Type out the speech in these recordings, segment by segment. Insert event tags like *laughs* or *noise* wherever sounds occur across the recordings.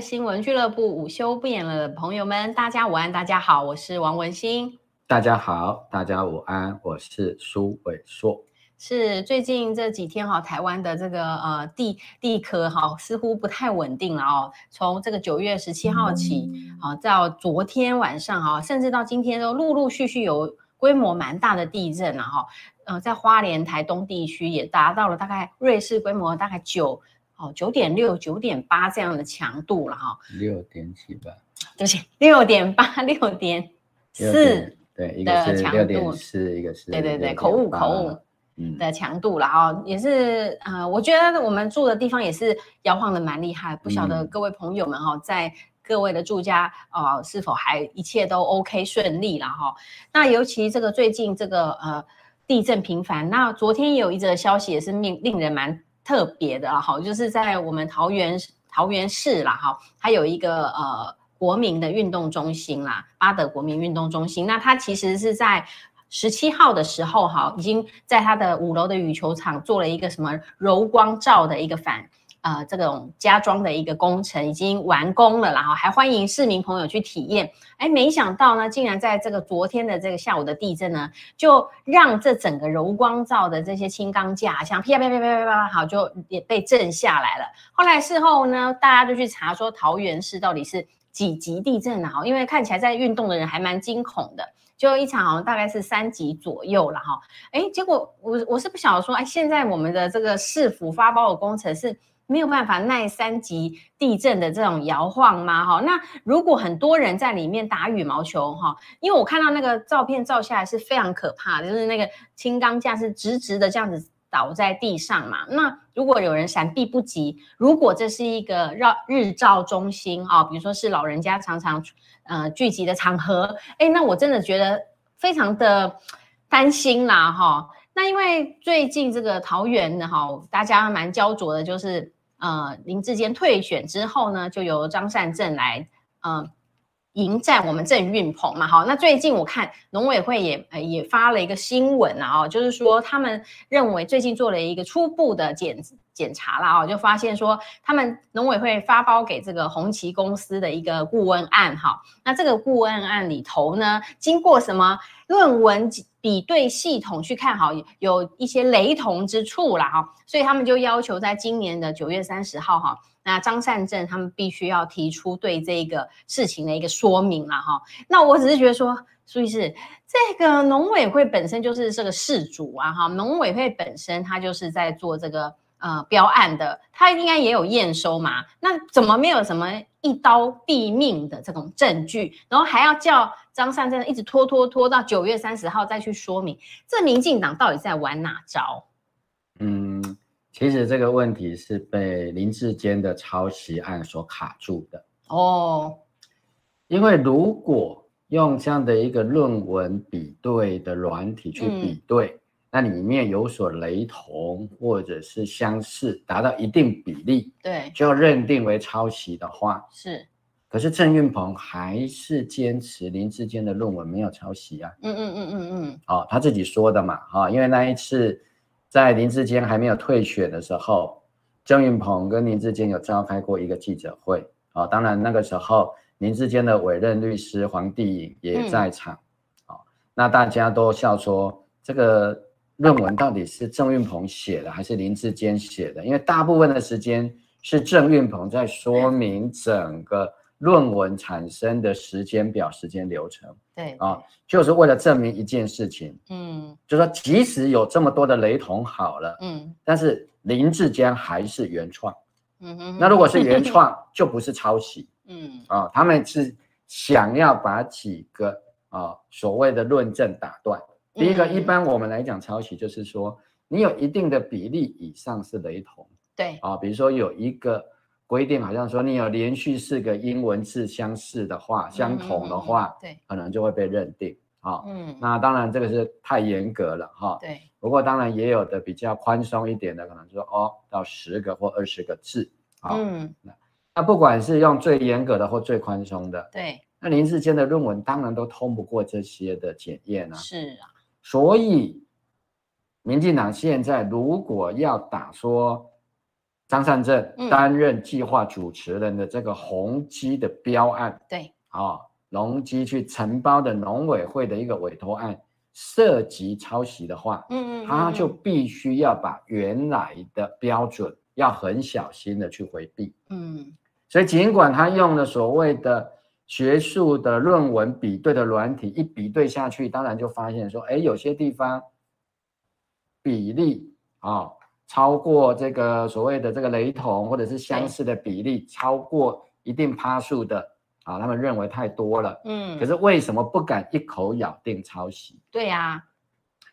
新闻俱乐部午休不演了的朋友们，大家午安，大家好，我是王文馨。大家好，大家午安，我是苏伟硕。是最近这几天哈，台湾的这个呃地地壳哈似乎不太稳定了哦。从这个九月十七号起啊，到昨天晚上哈，甚至到今天都陆陆续续有规模蛮大的地震了哈。呃，在花莲、台东地区也达到了大概瑞士规模大概九。哦，九点六、九点八这样的强度了哈，六点几吧，对不起，六点八、六点四，对，一个是六点四，一个是，对对对，口误口误的强度了哈，也是呃，我觉得我们住的地方也是摇晃的蛮厉害，不晓得各位朋友们哈，在各位的住家啊，是否还一切都 OK 顺利了哈？那尤其这个最近这个呃地震频繁，那昨天有一则消息也是令令人蛮。特别的哈，就是在我们桃园桃园市啦哈，它有一个呃国民的运动中心啦，巴德国民运动中心。那它其实是在十七号的时候哈，已经在它的五楼的羽球场做了一个什么柔光罩的一个反。呃，这种加装的一个工程已经完工了，然后还欢迎市民朋友去体验。哎，没想到呢，竟然在这个昨天的这个下午的地震呢，就让这整个柔光罩的这些轻钢架，像啪啪啪啪啪啪，好，就也被震下来了。后来事后呢，大家就去查说桃园市到底是几级地震呢？哈，因为看起来在运动的人还蛮惊恐的，就一场好像大概是三级左右了哈。哎，结果我我是不晓得说，哎，现在我们的这个市府发包的工程是。没有办法耐三级地震的这种摇晃吗？哈，那如果很多人在里面打羽毛球，哈，因为我看到那个照片照下来是非常可怕的，就是那个轻钢架是直直的这样子倒在地上嘛。那如果有人闪避不及，如果这是一个绕日照中心啊，比如说是老人家常常呃聚集的场合，哎，那我真的觉得非常的担心啦，哈。那因为最近这个桃园的哈，大家蛮焦灼的，就是。呃，林志坚退选之后呢，就由张善政来呃迎战我们郑运鹏嘛。好，那最近我看农委会也呃也发了一个新闻啊，就是说他们认为最近做了一个初步的检检查啦，哦，就发现说他们农委会发包给这个红旗公司的一个顾问案哈，那这个顾问案里头呢，经过什么论文比对系统去看好，有一些雷同之处啦哈，所以他们就要求在今年的九月三十号哈，那张善政他们必须要提出对这个事情的一个说明了哈。那我只是觉得说，苏医师，这个农委会本身就是这个事主啊哈，农委会本身他就是在做这个。呃，标案的他应该也有验收嘛？那怎么没有什么一刀毙命的这种证据？然后还要叫张善政一直拖拖拖到九月三十号再去说明？这民进党到底在玩哪招？嗯，其实这个问题是被林志坚的抄袭案所卡住的哦。因为如果用这样的一个论文比对的软体去比对。嗯那里面有所雷同或者是相似，达到一定比例，对，就要认定为抄袭的话，是。可是郑运鹏还是坚持林志坚的论文没有抄袭啊。嗯嗯嗯嗯嗯。哦，他自己说的嘛，哈，因为那一次在林志坚还没有退选的时候，郑运鹏跟林志坚有召开过一个记者会，哦，当然那个时候林志坚的委任律师黄帝颖也在场，嗯，哦，那大家都笑说这个。论文到底是郑运鹏写的还是林志坚写的？因为大部分的时间是郑运鹏在说明整个论文产生的时间表、时间流程。对啊，就是为了证明一件事情。嗯，就说即使有这么多的雷同，好了，嗯，但是林志坚还是原创。嗯哼，那如果是原 *laughs* 创，就不是抄袭。嗯啊，他们是想要把几个啊所谓的论证打断。第一个，一般我们来讲抄袭，就是说你有一定的比例以上是雷同，对啊，比如说有一个规定，好像说你有连续四个英文字相似的话，相同的话，对，可能就会被认定啊。嗯，那当然这个是太严格了哈。对，不过当然也有的比较宽松一点的，可能说哦到十个或二十个字啊。嗯，那不管是用最严格的或最宽松的，对，那林智坚的论文当然都通不过这些的检验啊。是啊。所以，民进党现在如果要打说张善政担任计划主持人的这个宏基的标案，对，啊，宏基去承包的农委会的一个委托案涉及抄袭的话，嗯嗯，他就必须要把原来的标准要很小心的去回避，嗯，所以尽管他用了所谓的。学术的论文比对的软体一比对下去，当然就发现说，哎，有些地方比例啊、哦、超过这个所谓的这个雷同或者是相似的比例超过一定趴数的啊，他们认为太多了。嗯，可是为什么不敢一口咬定抄袭？对呀、啊，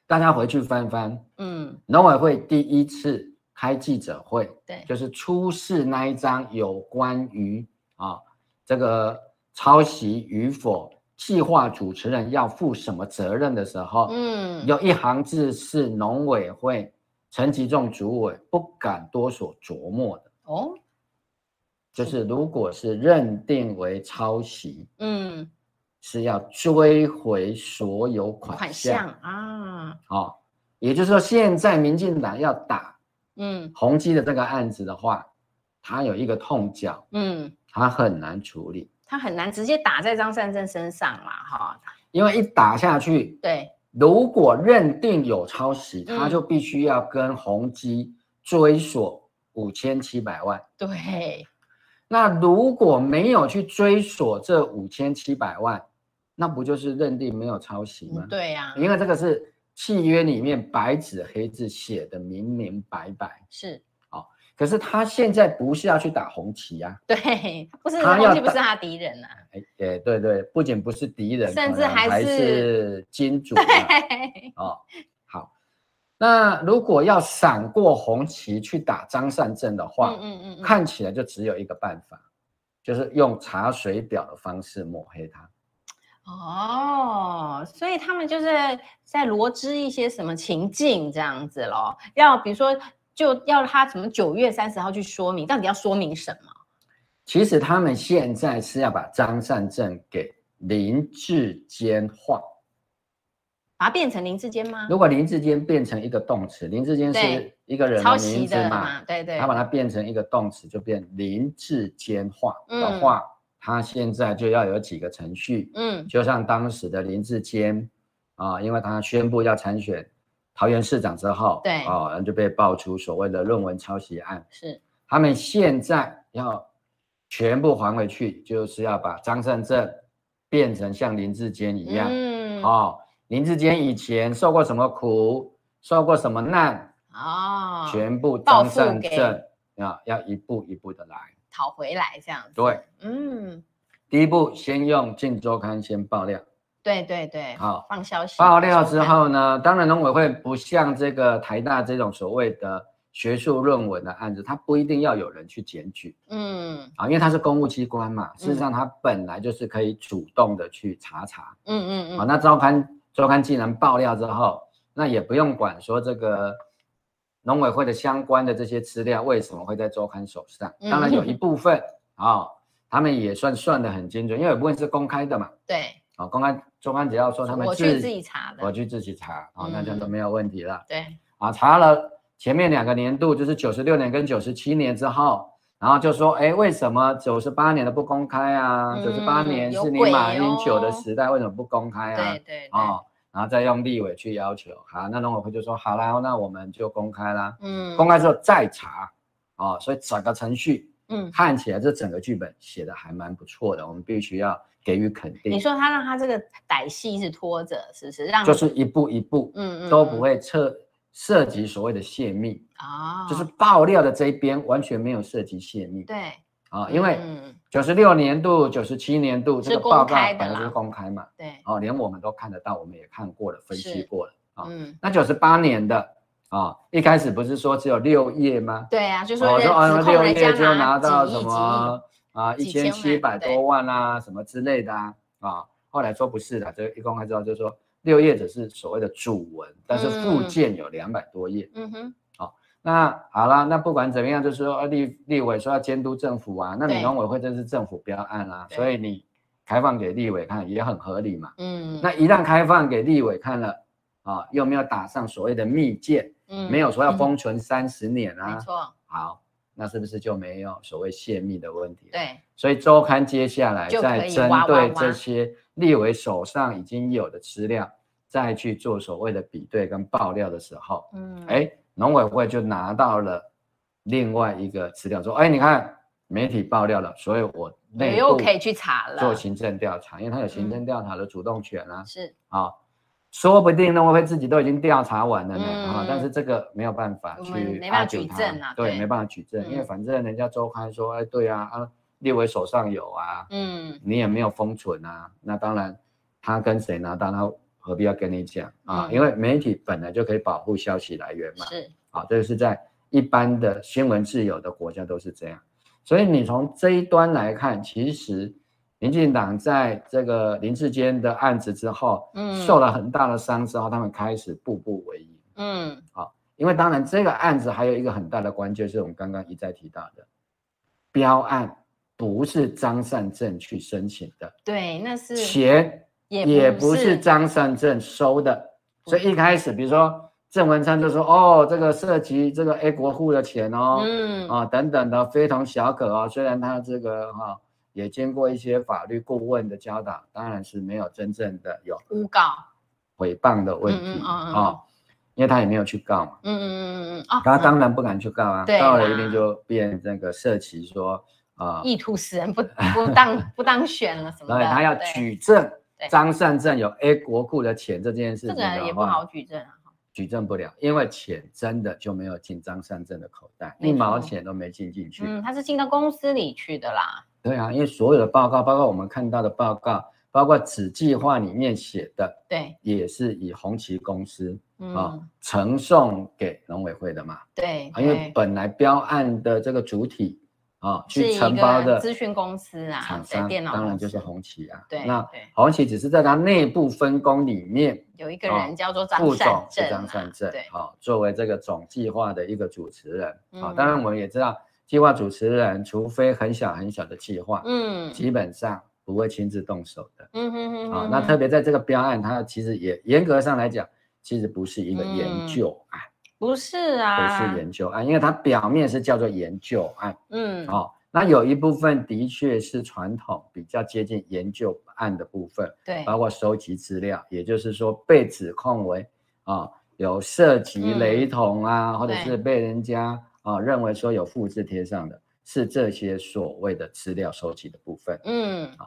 大家回去翻翻，嗯，农委会第一次开记者会，对，就是出示那一张有关于啊这个。抄袭与否，计划主持人要负什么责任的时候，嗯，有一行字是农委会陈吉仲主委不敢多所琢磨的。哦，就是如果是认定为抄袭，嗯，是要追回所有款项啊，哦，也就是说，现在民进党要打，嗯，宏基的这个案子的话，他有一个痛脚，嗯，他很难处理。他很难直接打在张善政身上嘛，哈，因为一打下去，对，如果认定有抄袭，他就必须要跟宏基追索五千七百万。对，*laughs* 那如果没有去追索这五千七百万，那不就是认定没有抄袭吗？对呀，因为这个是契约里面白纸黑字写的明明白白。是。可是他现在不是要去打红旗啊？*laughs* 对，不是宏基不是他敌人呐、啊。哎，对对对，不仅不是敌人，甚至还是，还是金主、啊。对，哦，好。那如果要闪过红旗去打张善政的话，嗯嗯嗯，看起来就只有一个办法，就是用查水表的方式抹黑他。哦，所以他们就是在罗织一些什么情境这样子咯，要比如说。就要他什么九月三十号去说明，到底要说明什么？其实他们现在是要把张善政给林志坚化，把它变成林志坚吗？如果林志坚变成一个动词，林志坚是一个人的名字嘛？对对，他把它变成一个动词，就变林志坚化的话，嗯、他现在就要有几个程序，嗯，就像当时的林志坚啊，因为他宣布要参选。桃园市长之后，对，哦，然后就被爆出所谓的论文抄袭案。是，他们现在要全部还回去，就是要把张善政变成像林志坚一样。嗯，哦，林志坚以前受过什么苦，受过什么难，哦，全部张善政啊，要一步一步的来讨回来，这样子。对，嗯，第一步先用《镜周刊》先爆料。对对对，好，放消息爆料之后呢，当然农委会不像这个台大这种所谓的学术论文的案子，它不一定要有人去检举，嗯，啊，因为它是公务机关嘛，事实上它本来就是可以主动的去查查，嗯嗯嗯，好，那周刊周刊既然爆料之后，那也不用管说这个农委会的相关的这些资料为什么会在周刊手上，当然有一部分啊，他们也算算得很精准，因为有部分是公开的嘛，对，啊，公安中安只要说他们我去自己查的，我去自己查，哦，那这样都没有问题了。对，啊，查了前面两个年度，就是九十六年跟九十七年之后，然后就说，哎，为什么九十八年的不公开啊？九十八年是你马英九的时代，为什么不公开啊？对对，哦，然后再用立委去要求，好，那农委会就说，好啦，那我们就公开啦。嗯，公开之后再查，哦，所以整个程序，嗯，看起来这整个剧本写的还蛮不错的，我们必须要。给予肯定。你说他让他这个歹戏是拖着，是不是让？就是一步一步，嗯嗯，都不会涉涉及所谓的泄密啊，就是爆料的这一边完全没有涉及泄密。对啊，因为九十六年度、九十七年度这个报告本来就是公开嘛，对，哦，连我们都看得到，我们也看过了，分析过了啊。嗯，那九十八年的啊，一开始不是说只有六页吗？对啊，就说哦，六页就拿到什么？啊，一千七百多万啊，什么之类的啊，啊，后来说不是的，这一公开之后就说六页只是所谓的主文，但是附件有两百多页。嗯哼，好，那好了，那不管怎么样，就是说立立委说要监督政府啊，那你农委会这是政府标案啊，所以你开放给立委看也很合理嘛。嗯，那一旦开放给立委看了，啊，又没有打上所谓的密件，嗯，没有说要封存三十年啊。没错。好。那是不是就没有所谓泄密的问题？对，所以周刊接下来再针对这些立委手上已经有的资料，再去做所谓的比对跟爆料的时候，嗯，哎，农委会就拿到了另外一个资料，说，哎，你看媒体爆料了，所以我内部又可以去查了，做行政调查，因为他有行政调查的主动权啊，是啊。说不定农委会自己都已经调查完了呢，啊、嗯，但是这个没有办法去没办法举证啊，对，没办法举证，嗯、因为反正人家周刊说，哎，对啊，啊，立委手上有啊，嗯，你也没有封存啊，那当然他跟谁拿到，他何必要跟你讲啊？嗯、因为媒体本来就可以保护消息来源嘛，是，啊，这个是在一般的新闻自由的国家都是这样，所以你从这一端来看，其实。民进党在这个林志坚的案子之后，嗯，受了很大的伤之后，他们开始步步为营，嗯，好，因为当然这个案子还有一个很大的关键，是我们刚刚一再提到的，标案不是张善政去申请的，对，那是钱也不是张善政收的，所以一开始比如说郑文灿就说，哦，这个涉及这个 A 国户的钱哦，嗯，啊等等的非同小可啊，虽然他这个哈。也经过一些法律顾问的教导，当然是没有真正的有诬告、诽谤的问题啊，因为他也没有去告嘛，嗯嗯嗯嗯他当然不敢去告啊，告了一定就变这个涉及说啊，意图使人不 *laughs* 不当不当选了什么的，他要举证张善政有 A 国库的钱这件事情，这个也不好举证啊，举证不了，因为钱真的就没有进张善政的口袋，一毛钱都没进进去，嗯，他是进到公司里去的啦。对啊，因为所有的报告，包括我们看到的报告，包括子计划里面写的，对，也是以红旗公司啊呈送给农委会的嘛。对，因为本来标案的这个主体啊，去承包的咨询公司啊，厂商当然就是红旗啊。对，那红旗只是在它内部分工里面有一个人叫做张善政，张善正，对，好，作为这个总计划的一个主持人啊。当然我们也知道。计划主持人，除非很小很小的计划，嗯，基本上不会亲自动手的，嗯哼哼，啊，那特别在这个标案，它其实也严格上来讲，其实不是一个研究案，不是啊，不是研究案，因为它表面是叫做研究案，嗯，哦，那有一部分的确是传统比较接近研究案的部分，对，包括收集资料，也就是说被指控为啊有涉及雷同啊，或者是被人家。啊，认为说有复制贴上的是这些所谓的资料收集的部分，嗯，啊，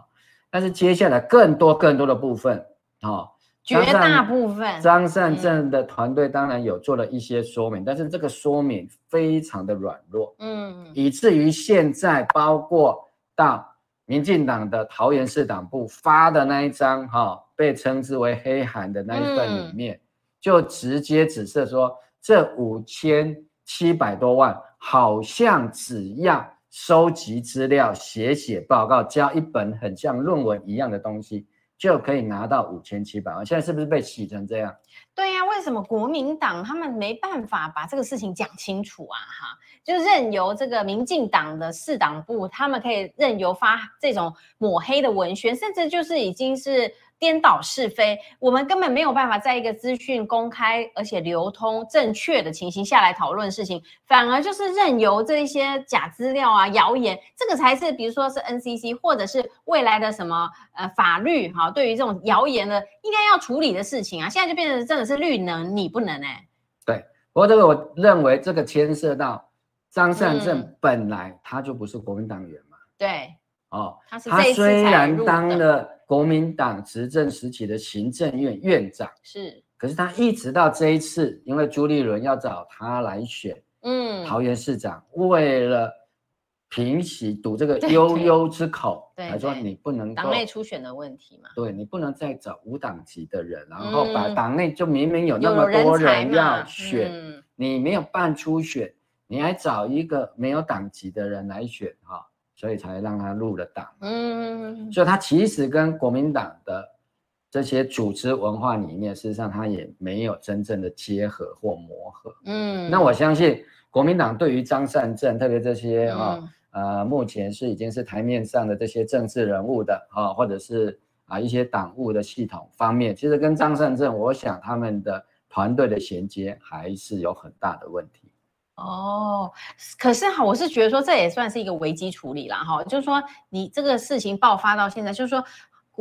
但是接下来更多更多的部分，啊，绝大部分张善政的团队当然有做了一些说明，嗯、但是这个说明非常的软弱，嗯，以至于现在包括到民进党的桃园市党部发的那一张哈，被称之为黑函的那一份里面，嗯、就直接指涉说这五千。七百多万，好像只要收集资料、写写报告、交一本很像论文一样的东西，就可以拿到五千七百万。现在是不是被洗成这样？对呀、啊，为什么国民党他们没办法把这个事情讲清楚啊？哈，就任由这个民进党的市党部，他们可以任由发这种抹黑的文宣，甚至就是已经是。颠倒是非，我们根本没有办法在一个资讯公开而且流通正确的情形下来讨论事情，反而就是任由这一些假资料啊、谣言，这个才是，比如说是 NCC 或者是未来的什么呃法律哈，对于这种谣言的应该要处理的事情啊，现在就变成真的是绿能你不能哎、欸。对，不过这个我认为这个牵涉到张善政本来他就不是国民党员嘛。嗯、对。哦，他虽然当了国民党执政时期的行政院院长，是，可是他一直到这一次，因为朱立伦要找他来选，嗯，桃园市长，为了平息堵这个悠悠之口，来说你不能党内初选的问题嘛，对，你不能再找无党籍的人，然后把党内就明明有那么多人要选，你没有办初选，你还找一个没有党籍的人来选，哈。所以才让他入了党，嗯，所以他其实跟国民党的这些组织文化里面，事实上他也没有真正的结合或磨合，嗯，那我相信国民党对于张善政，特别这些啊，嗯、呃，目前是已经是台面上的这些政治人物的啊，或者是啊一些党务的系统方面，其实跟张善政，我想他们的团队的衔接还是有很大的问题。哦，可是哈，我是觉得说这也算是一个危机处理了哈，就是说你这个事情爆发到现在，就是说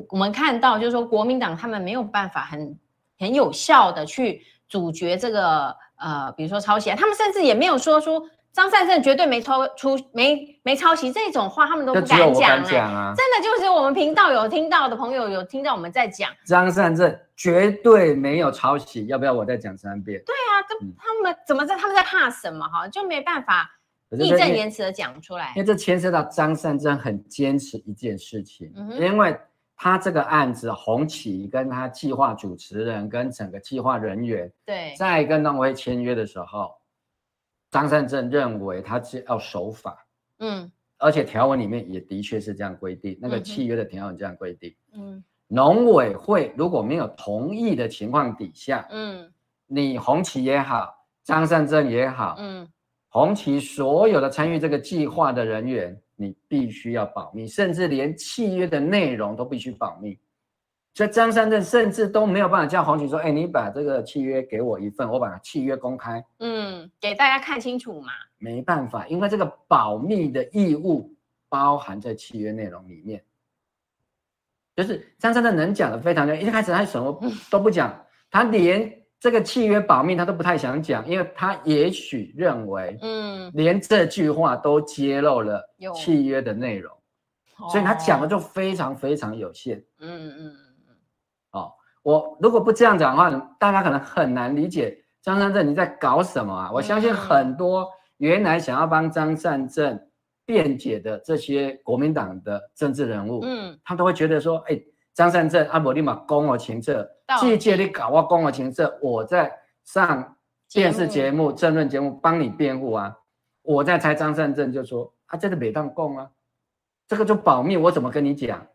我们看到就是说国民党他们没有办法很很有效的去阻绝这个呃，比如说抄袭，他们甚至也没有说出。张善政绝对没抄出没没抄袭这种话，他们都不敢讲啊，真的就是我们频道有听到的朋友有听到我们在讲张善政绝对没有抄袭，要不要我再讲三遍？对啊，这他们怎么在他们在怕什么哈？就没办法义正言辞的讲出来，因为这牵涉到张善政很坚持一件事情、嗯，因为他这个案子红旗跟他计划主持人跟整个计划人员对，在跟农委会签约的时候。张善政认为他是要守法，嗯，而且条文里面也的确是这样规定，那个契约的条文这样规定，嗯，农委会如果没有同意的情况底下，嗯，你红旗也好，张善政也好，嗯，红旗所有的参与这个计划的人员，你必须要保密，甚至连契约的内容都必须保密。所以张三正甚至都没有办法叫红旗说：“哎、欸，你把这个契约给我一份，我把契约公开，嗯，给大家看清楚嘛。”没办法，因为这个保密的义务包含在契约内容里面。就是张三正能讲的非常的，一开始他什么都不讲，他连这个契约保密他都不太想讲，因为他也许认为，嗯，连这句话都揭露了契约的内容，所以他讲的就非常非常有限。嗯嗯。我如果不这样讲的话，大家可能很难理解张善政你在搞什么啊？我相信很多原来想要帮张善政辩解的这些国民党的政治人物，嗯，他都会觉得说，哎，张善政阿伯立马公我情这，借借你搞我公我情这，我在上电视节目、政论节目帮你辩护啊，我在猜张善政就说，啊，这个没当供啊，这个就保密，我怎么跟你讲？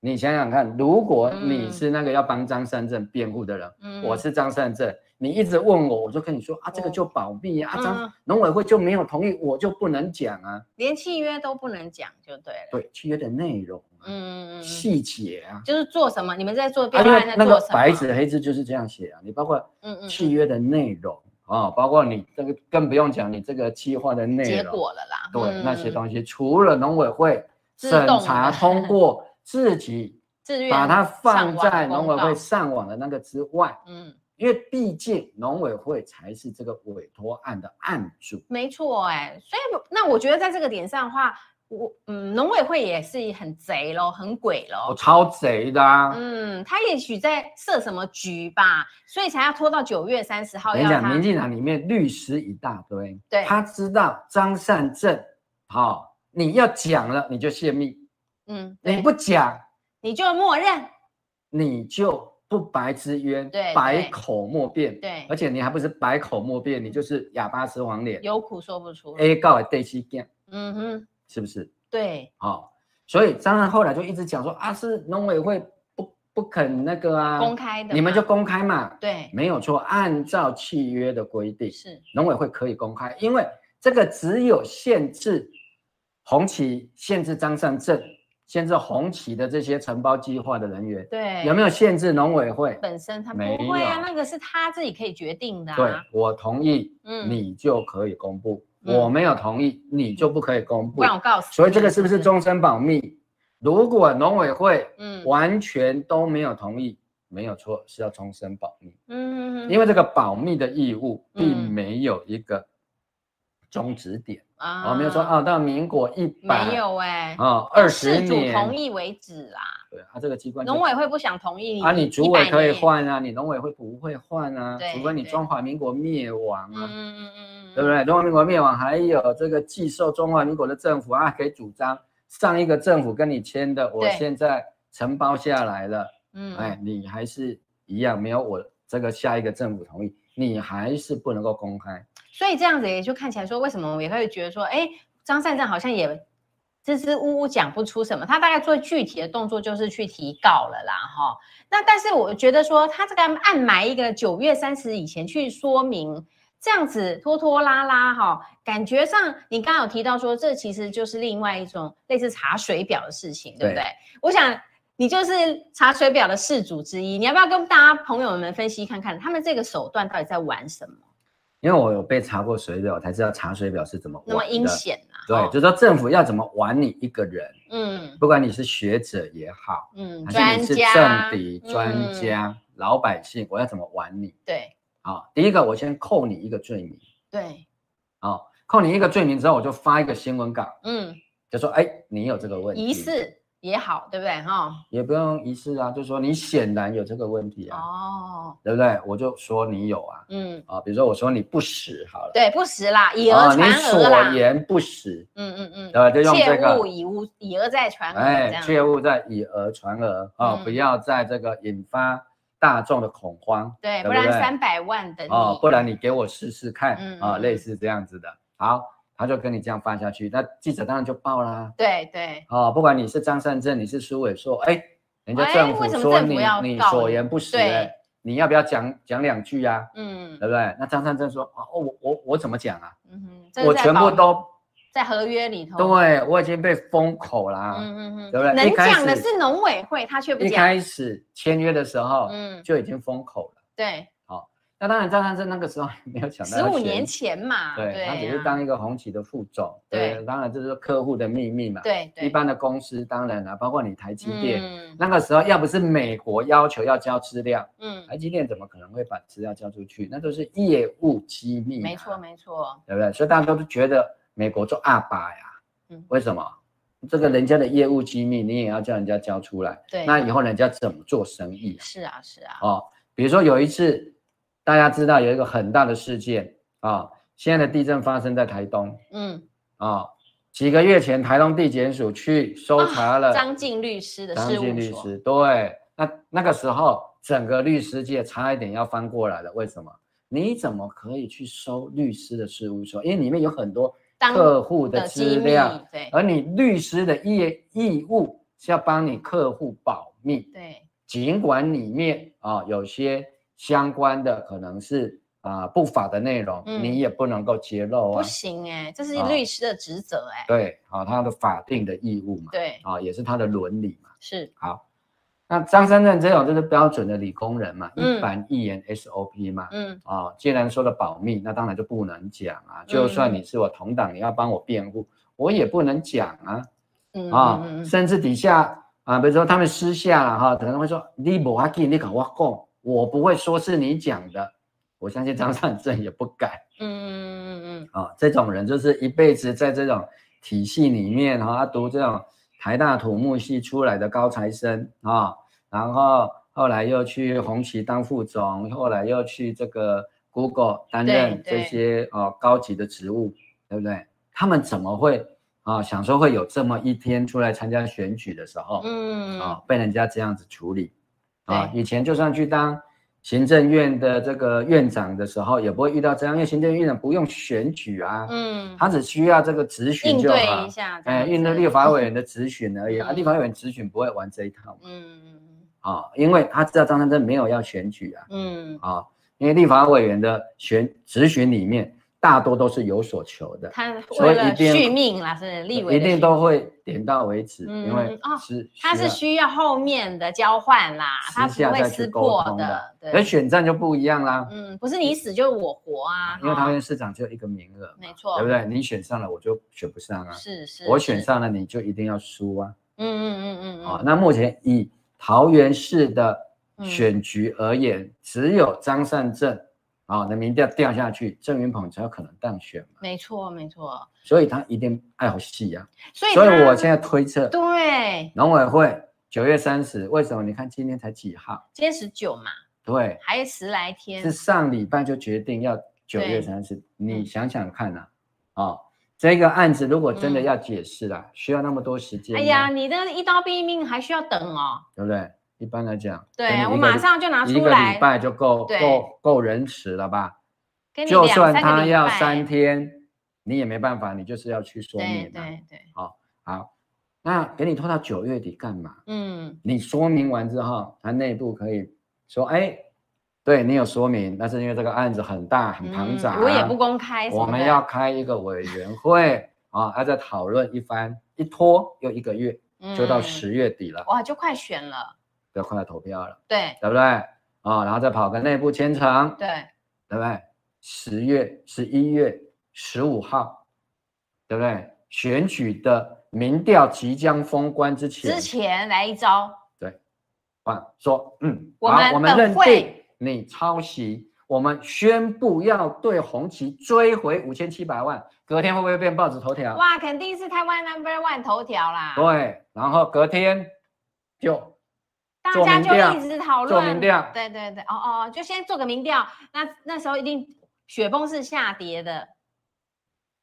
你想想看，如果你是那个要帮张善政辩护的人，嗯，我是张善政，你一直问我，我就跟你说啊，这个就保密啊，张、嗯、农委会就没有同意，我就不能讲啊，连契约都不能讲就对了。对，契约的内容，嗯，细节啊，就是做什么，你们在做辩护案在做什么？那个白纸黑字就是这样写啊，你包括嗯嗯契约的内容啊、哦，包括你这个更不用讲，你这个计划的内容。结果了啦，对、嗯、那些东西，除了农委会审查通过。自己把它放在农委会上网的那个之外，嗯，因为毕竟农委会才是这个委托案的案主，没错，哎，所以那我觉得在这个点上的话，我嗯，农委会也是很贼喽，很鬼喽，我超贼的啊，嗯，他也许在设什么局吧，所以才要拖到九月三十号。跟你讲，民进党里面律师一大堆，对，他知道张善政，好、哦，你要讲了你就泄密。嗯，你不讲，你就默认，你就不白之冤，对，百口莫辩，对，而且你还不是百口莫辩，你就是哑巴吃黄连，有苦说不出，A 告对西干，嗯哼，是不是？对，好、哦，所以张善后来就一直讲说啊，是农委会不不肯那个啊，公开的，你们就公开嘛，对，没有错，按照契约的规定，是农委会可以公开，因为这个只有限制红旗，限制张善政。限制红旗的这些承包计划的人员，对，有没有限制农委会？本身他不会啊，那个是他自己可以决定的、啊。对，我同意，嗯，你就可以公布；嗯、我没有同意，你就不可以公布。不然我告诉你，所以这个是不是终身保密？嗯、如果农委会嗯完全都没有同意，嗯、没有错，是要终身保密。嗯，因为这个保密的义务并没有一个终止点。啊、哦，没有说啊，到民国一百没有哎、欸，啊二十年主同意为止啦。对，他、啊、这个机关农委会不想同意，啊，你主委可以换啊，你农委会不会换啊？除非你中华民国灭亡啊，嗯嗯嗯嗯，对不对？中华民国灭亡，还有这个寄受中华民国的政府啊，可以主张上一个政府跟你签的，我现在承包下来了，嗯，哎，你还是一样没有我这个下一个政府同意，你还是不能够公开。所以这样子也就看起来说，为什么我也会觉得说，哎。张善政好像也支支吾吾讲不出什么，他大概做具体的动作就是去提告了啦，哈。那但是我觉得说他这个暗埋一个九月三十以前去说明，这样子拖拖拉拉哈，感觉上你刚刚有提到说这其实就是另外一种类似查水表的事情，对不对？对。我想你就是查水表的事主之一，你要不要跟大家朋友们分析看看，他们这个手段到底在玩什么？因为我有被查过水表，才知道查水表是怎么玩的。那么阴险啊！对，哦、就是说政府要怎么玩你一个人，嗯，不管你是学者也好，嗯，还是你是政敌、专家、嗯、老百姓，我要怎么玩你？对，好，第一个我先扣你一个罪名，对，好，扣你一个罪名之后，我就发一个新闻稿，嗯，就说，哎，你有这个问题，疑似。也好，对不对？哈，也不用疑似啊，就说你显然有这个问题啊，哦，对不对？我就说你有啊，嗯，啊，比如说我说你不实好了，对，不实啦，以讹传讹啦，你所言不实，嗯嗯嗯，对吧？就用这个，切勿以讹以讹再传讹，哎，切勿再以讹传讹啊，不要在这个引发大众的恐慌，对，不然三百万等你，哦，不然你给我试试看啊，类似这样子的，好。他就跟你这样发下去，那记者当然就报啦。对对，哦，不管你是张善政，你是苏伟硕，哎，人家政府说你你所言不实，哎，你要不要讲讲两句呀？嗯，对不对？那张善政说，哦，我我我怎么讲啊？嗯哼，我全部都在合约里头。对，我已经被封口啦。嗯嗯嗯，对不对？能讲的是农委会，他却不讲。一开始签约的时候，嗯，就已经封口了。对。那当然，张善政那个时候没有想到，十五年前嘛，对，他只是当一个红旗的副总，对，当然这是客户的秘密嘛，对，一般的公司当然了，包括你台积电，那个时候要不是美国要求要交资料，嗯，台积电怎么可能会把资料交出去？那都是业务机密，没错没错，对不对？所以大家都觉得美国做阿爸呀，嗯，为什么？这个人家的业务机密你也要叫人家交出来？对，那以后人家怎么做生意？是啊是啊，哦，比如说有一次。大家知道有一个很大的事件啊，现在的地震发生在台东，嗯，啊，几个月前台东地检署去搜查了张静律师的事务所，张静律师，对，那那个时候整个律师界差一点要翻过来了，为什么？你怎么可以去收律师的事务所？因为里面有很多客户的资料，对，而你律师的义义务是要帮你客户保密，对，尽管里面啊有些。相关的可能是啊、呃、不法的内容，嗯、你也不能够揭露啊，不行哎、欸，这是律师的职责哎、对，好、哦，他的法定的义务嘛，对，啊、哦，也是他的伦理嘛，是，好，那张三正这种就是标准的理工人嘛，嗯、一板一眼 SOP 嘛，嗯，啊、哦，既然说了保密，那当然就不能讲啊，就算你是我同党，你要帮我辩护，我也不能讲啊，嗯。啊，甚至底下啊，比如说他们私下哈、啊，可能会说你不要紧，你跟我讲。我不会说是你讲的，我相信张善政也不敢。嗯嗯嗯嗯啊，这种人就是一辈子在这种体系里面哈，他读这种台大土木系出来的高材生啊，然后后来又去红旗当副总，后来又去这个 Google 担任这些哦高级的职务，对不对？他们怎么会啊想说会有这么一天出来参加选举的时候，嗯啊被人家这样子处理？啊，以前就算去当行政院的这个院长的时候，也不会遇到这样，因为行政院长不用选举啊，嗯，他只需要这个质询就好，应对一下，哎，应对立法委员的质询而已 *laughs* 啊，立法委员质询不会玩这一套，嗯嗯嗯，啊，因为他知道张善政没有要选举啊，嗯，啊，因为立法委员的选质询里面。大多都是有所求的，他为了续命啦，是立委一定都会点到为止，因为是他是需要后面的交换啦，他不会撕破的。对，而选战就不一样啦，嗯，不是你死就是我活啊，因为桃园市长只有一个名额，没错，对不对？你选上了我就选不上啊，是是，我选上了你就一定要输啊，嗯嗯嗯嗯，哦，那目前以桃园市的选举而言，只有张善政。啊，那民调掉下去，郑云鹏才有可能当选嘛？没错，没错。所以他一定爱好戏呀。所以，所以我现在推测，对，农委会九月三十，为什么？你看今天才几号？今天十九嘛。对，还有十来天。是上礼拜就决定要九月三十，你想想看呐，啊，这个案子如果真的要解释了，需要那么多时间？哎呀，你的一刀毙命还需要等哦，对不对？一般来讲，对我马上就拿出来，一个礼拜就够够够仁慈了吧？就算他要三天，你也没办法，你就是要去说明。对对，好，好，那给你拖到九月底干嘛？嗯，你说明完之后，他内部可以说，哎，对你有说明，那是因为这个案子很大很庞杂，我也不公开。我们要开一个委员会啊，要再讨论一番，一拖又一个月，就到十月底了。哇，就快选了。要快要投票了，对，对不对啊？然后再跑个内部签呈，对，对不对？十月、十一月十五号，对不对？选举的民调即将封关之前，之前来一招，对，啊，说，嗯，我们我们认定你抄袭，我们宣布要对红旗追回五千七百万，隔天会不会变报纸头条？哇，肯定是台湾 number one 头条啦。对，然后隔天就。大家就一直讨论，做民调，对对对，哦哦，就先做个民调，那那时候一定雪崩式下跌的，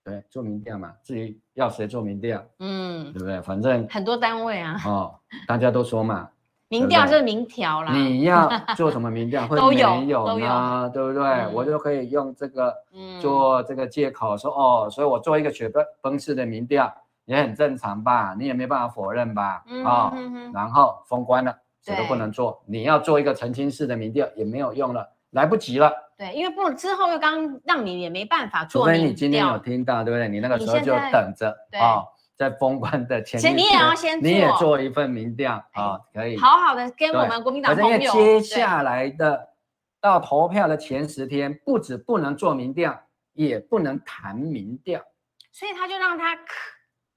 对，做民调嘛，至于要谁做民调，嗯，对不对？反正很多单位啊，哦，大家都说嘛，*laughs* 民调就是民调啦，你要 *laughs* 做什么民调会没有呢？都有，对不对？我就可以用这个做这个借口说，哦，所以我做一个雪崩崩式的民调也很正常吧？你也没办法否认吧？啊，然后封关了。谁都不能做，你要做一个澄清式的民调也没有用了，来不及了。对，因为不之后又刚让你也没办法做。除非你今天有听到，对不对？你那个时候就等着啊，在封关的前，其实你也要先做，你也做一份民调啊，可以好好的跟我们国民党朋友。接下来的到投票的前十天，不止不能做民调，也不能谈民调，所以他就让他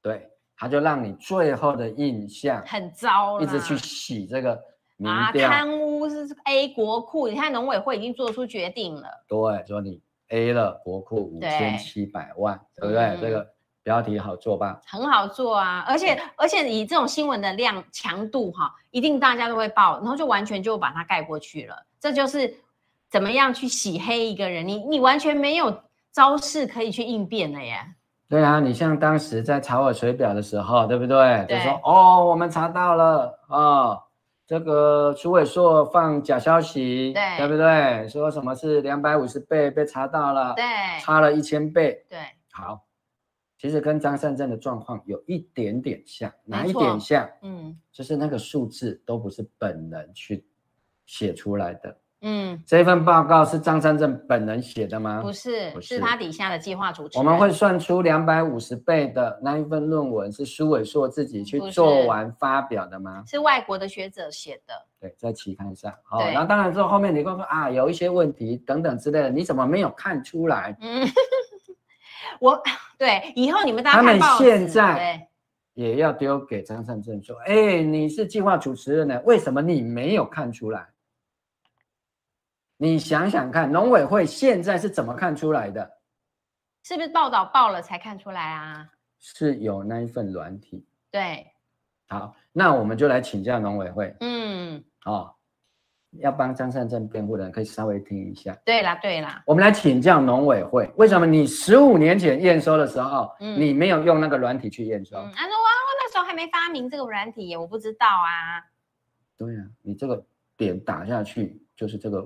对。他就让你最后的印象很糟，一直去洗这个民调啊，贪污是 A 国库，你看农委会已经做出决定了，对，说你 A 了国库五千七百万，对不对？嗯、这个标题好做吧？很好做啊，而且而且以这种新闻的量强度哈，一定大家都会报，然后就完全就把它盖过去了。这就是怎么样去洗黑一个人，你你完全没有招式可以去应变了耶。对啊，你像当时在查我水表的时候，对不对？对就说哦，我们查到了啊、哦，这个苏伟硕放假消息，对，对不对？说什么是两百五十倍被查到了，对，差了一千倍，对，好，其实跟张善政的状况有一点点像，哪一点像？嗯，就是那个数字都不是本人去写出来的。嗯，这份报告是张三正本人写的吗？不是，不是，是他底下的计划主持人。我们会算出两百五十倍的那一份论文是苏伟硕自己去做完发表的吗？是，是外国的学者写的。对，在期刊上。好，然后当然之后后面你会说啊，有一些问题等等之类的，你怎么没有看出来？嗯，*laughs* 我对以后你们大家他们现在也要丢给张三正说，哎，你是计划主持人呢，为什么你没有看出来？你想想看，农委会现在是怎么看出来的？是不是报道报了才看出来啊？是有那一份软体。对。好，那我们就来请教农委会。嗯。哦，要帮张善政辩护的人可以稍微听一下。对啦，对啦。我们来请教农委会，为什么你十五年前验收的时候，嗯、你没有用那个软体去验收？他说、嗯：“我我那时候还没发明这个软体耶，我不知道啊。”对呀、啊，你这个点打下去就是这个。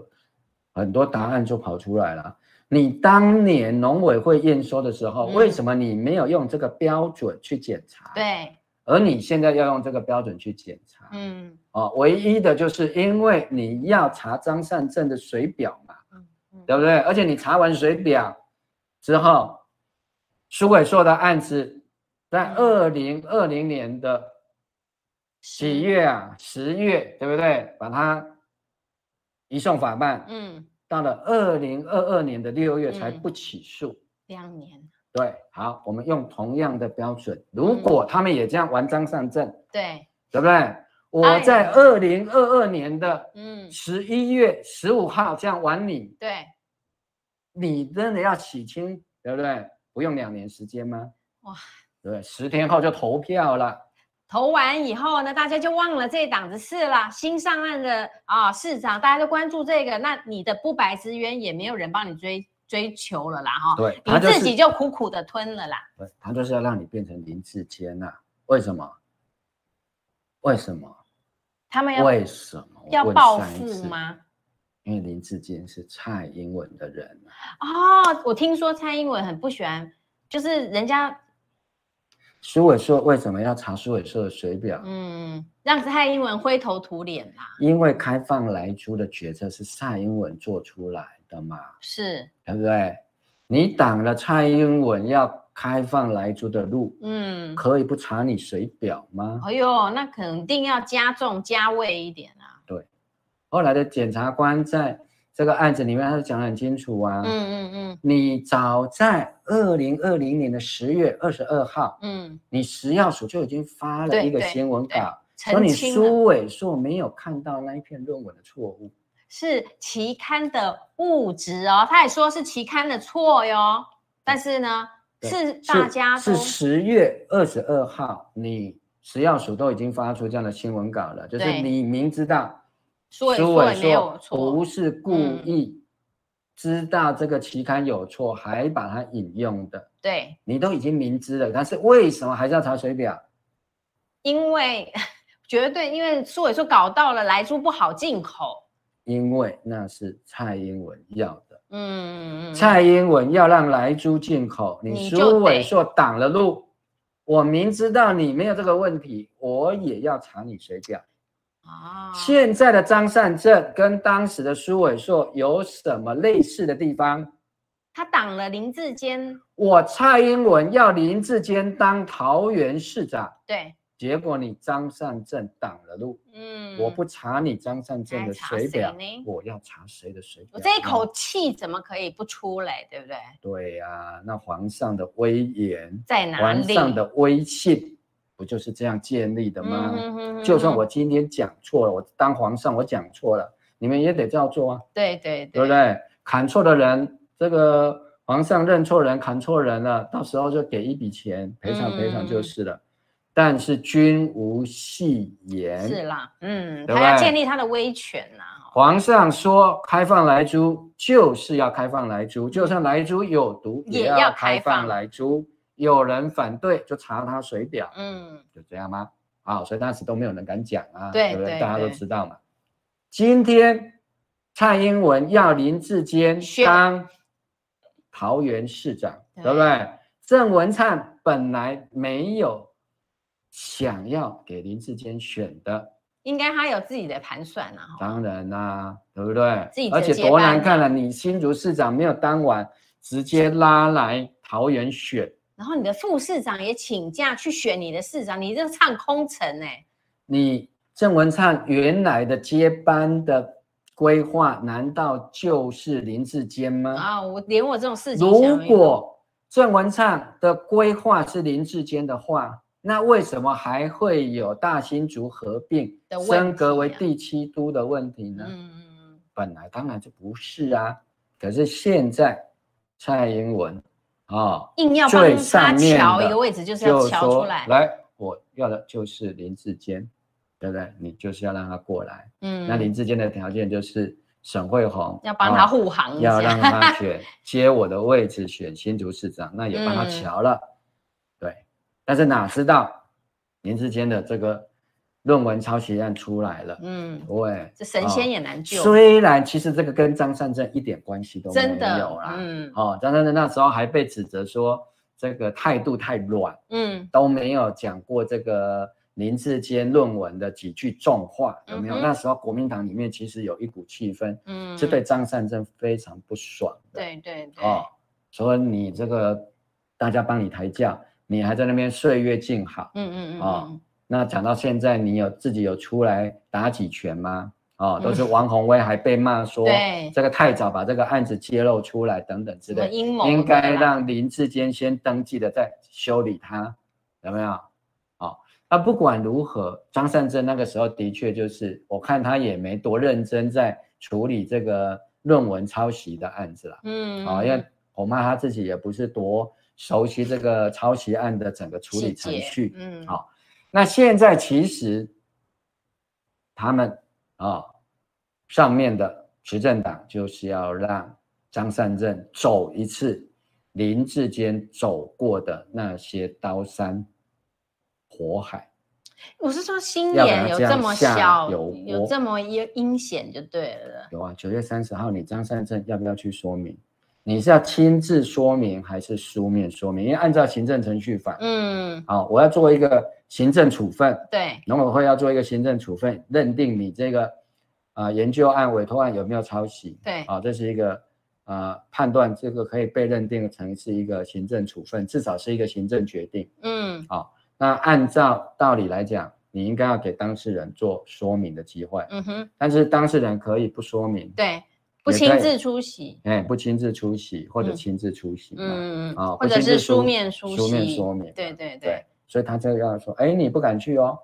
很多答案就跑出来了。你当年农委会验收的时候，嗯、为什么你没有用这个标准去检查？对，而你现在要用这个标准去检查。嗯，哦，唯一的就是因为你要查张善政的水表嘛，嗯嗯、对不对？而且你查完水表之后，苏伟硕的案子在二零二零年的几月啊？十月，对不对？把它。移送法办，嗯，到了二零二二年的六月才不起诉，两年。对，好，我们用同样的标准，如果他们也这样玩张善政，对，对不对？我在二零二二年的嗯十一月十五号这样玩你，对，你真的要洗清，对不对？不用两年时间吗？哇，对，十天后就投票了。投完以后呢，大家就忘了这档子事了。新上岸的啊、哦、市长，大家都关注这个，那你的不白之冤也没有人帮你追追求了啦，哈、哦。对，你自己就苦苦的吞了啦。对，他就是要让你变成林志坚呐？为什么？为什么？他们要为什么要报复吗？因为林志坚是蔡英文的人哦，我听说蔡英文很不喜欢，就是人家。苏伟硕为什么要查苏伟硕的水表？嗯，让蔡英文灰头土脸啦。因为开放莱猪的决策是蔡英文做出来的嘛，是，对不对？你挡了蔡英文要开放莱猪的路，嗯，可以不查你水表吗？哎呦，那肯定要加重加位一点啊。对，后来的检察官在这个案子里面他讲得很清楚啊。嗯嗯嗯。你早在二零二零年的十月二十二号，嗯，你食药署就已经发了一个新闻稿，说你苏伟硕没有看到那一篇论文的错误，是期刊的误植哦。他也说是期刊的错哟，但是呢，是大家是十月二十二号，你食药署都已经发出这样的新闻稿了，就是你明知道。苏伟说不是故意知道这个期刊有错，嗯、还把它引用的。对，你都已经明知了，但是为什么还是要查水表？因为绝对，因为苏伟说搞到了来猪不好进口，因为那是蔡英文要的。嗯，蔡英文要让莱猪进口，你苏伟硕挡了路。我明知道你没有这个问题，我也要查你水表。啊，现在的张善政跟当时的苏伟硕有什么类似的地方？他挡了林志坚。我蔡英文要林志坚当桃园市长，对，结果你张善政挡了路。嗯，我不查你张善政的水表，我要查谁的水表？我这一口气怎么可以不出来？对不对？对呀、啊，那皇上的威严在哪里？皇上的威信。不就是这样建立的吗？嗯、哼哼哼，就算我今天讲错了，我当皇上我讲错了，你们也得照做啊。对对对，对不对？砍错的人，这个皇上认错人，砍错人了，到时候就给一笔钱赔偿赔偿就是了。嗯、但是君无戏言。是啦，嗯，他要建立他的威权呐、啊。皇上说开放莱猪就是要开放莱猪，就算莱猪有毒也要开放莱猪。有人反对就查他水表，嗯，就这样吗？啊，所以当时都没有人敢讲啊，对，对不对？大家都知道嘛。今天蔡英文要林志坚当桃园市长，对，对不对？郑文灿本来没有想要给林志坚选的，应该他有自己的盘算啊。当然啦、啊，对不对？而且多难看了，你新竹市长没有当完，直接拉来桃园选。然后你的副市长也请假去选你的市长，你这唱空城哎！你郑文灿原来的接班的规划，难道就是林志坚吗？啊，我连我这种事情，如果郑文灿的规划是林志坚的话，那为什么还会有大新竹合并升格为第七都的问题呢？嗯嗯，本来当然就不是啊，可是现在蔡英文。啊、哦，硬要帮他乔一个位置，就是要乔出来。来，我要的就是林志坚，对不对？你就是要让他过来。嗯，那林志坚的条件就是沈慧红要帮他护航、哦，要让他选接我的位置，选新竹市长，那也帮他瞧了。嗯、对，但是哪知道林志坚的这个。论文抄袭案出来了，嗯，对，这神仙也难救。虽然其实这个跟张善政一点关系都没有啦，嗯，哦，张善政那时候还被指责说这个态度太软，嗯，都没有讲过这个林志坚论文的几句重话，有没有？嗯、那时候国民党里面其实有一股气氛，嗯，是对张善政非常不爽的，对对对，哦，说你这个大家帮你抬轿，你还在那边岁月静好，嗯嗯嗯，哦那讲到现在，你有自己有出来打几拳吗？哦，都是王宏威还被骂说，这个太早把这个案子揭露出来等等之类，阴谋应该让林志坚先登记的再修理他，有没有？哦，那不管如何，张善珍那个时候的确就是，我看他也没多认真在处理这个论文抄袭的案子了，嗯，啊、哦，因为恐怕他自己也不是多熟悉这个抄袭案的整个处理程序，嗯，好、哦。那现在其实他们啊、哦，上面的执政党就是要让张善政走一次林志坚走过的那些刀山火海。我是说，心眼有这么小，有有这么阴阴险就对了。有啊，九月三十号，你张善政要不要去说明？你是要亲自说明还是书面说明？因为按照行政程序法，嗯，好，我要做一个行政处分，对，农委会要做一个行政处分，认定你这个啊、呃、研究案、委托案有没有抄袭，对，啊，这是一个啊、呃、判断，这个可以被认定成是一个行政处分，至少是一个行政决定，嗯，好，那按照道理来讲，你应该要给当事人做说明的机会，嗯哼，但是当事人可以不说明，对。不亲自出席，哎，不亲自出席或者亲自出席，嗯嗯啊，或者是书面书书面说明，对对对，所以他这样说，哎，你不敢去哦，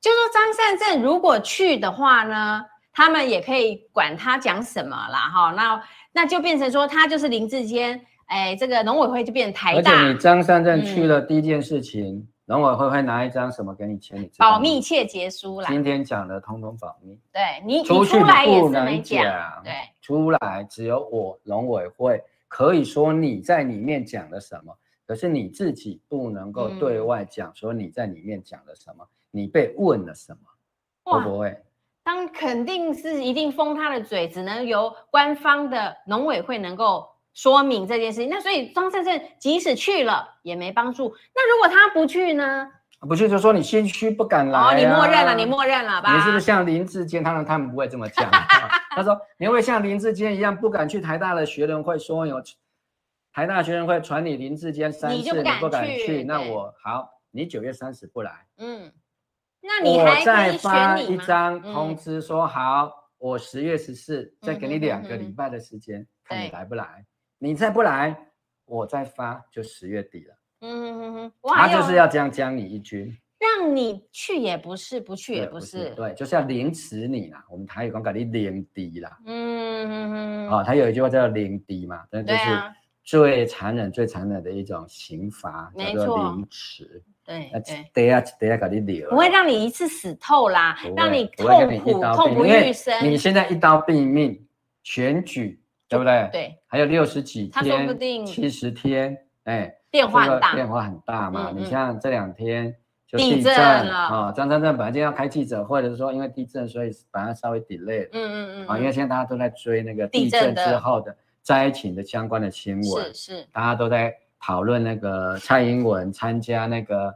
就说张善政如果去的话呢，他们也可以管他讲什么啦，哈，那那就变成说他就是林志坚，哎，这个农委会就变成台大，而且你张善政去了第一件事情。农委会会拿一张什么给你签？你保密切结书啦。今天讲的通通保密。对你出去来也是没讲。对，出来只有我农委会可以说你在里面讲了什么，可是你自己不能够对外讲说你在里面讲了什么，嗯、你被问了什么，会不会？当肯定是一定封他的嘴，只能由官方的农委会能够。说明这件事情，那所以张善政即使去了也没帮助。那如果他不去呢？不去就说你心虚不敢来、啊。哦，你默认了，你默认了吧？你是不是像林志坚？他们他们不会这么讲。*laughs* 他说你会像林志坚一样不敢去台大的学人会说有台大学人会传你林志坚三次，你就不敢去。不敢去那我好，你九月三十不来。嗯，那你还再发一张通知说、嗯、好，我十月十四再给你两个礼拜的时间，看你来不来。你再不来，我再发就十月底了。嗯嗯嗯，他就是要这样将你一军，让你去也不是，不去也不是，对，对，就是要凌迟你啦。我们台语讲给你凌敌啦。嗯嗯嗯。哦，他有一句话叫凌敌嘛，但就是最残忍、最残忍的一种刑罚，叫做凌迟。对对，等下等下给你留，不会让你一次死透啦，让你痛苦痛不欲生。你现在一刀毙命，选举。对不对？对，还有六十几天，七十天，哎，变化很大，变化很大嘛。你像这两天就地震了啊，张三正本来就要开记者会的，说因为地震，所以把它稍微 delay 了。嗯嗯嗯。啊，因为现在大家都在追那个地震之后的灾情的相关的新闻，是是，大家都在讨论那个蔡英文参加那个。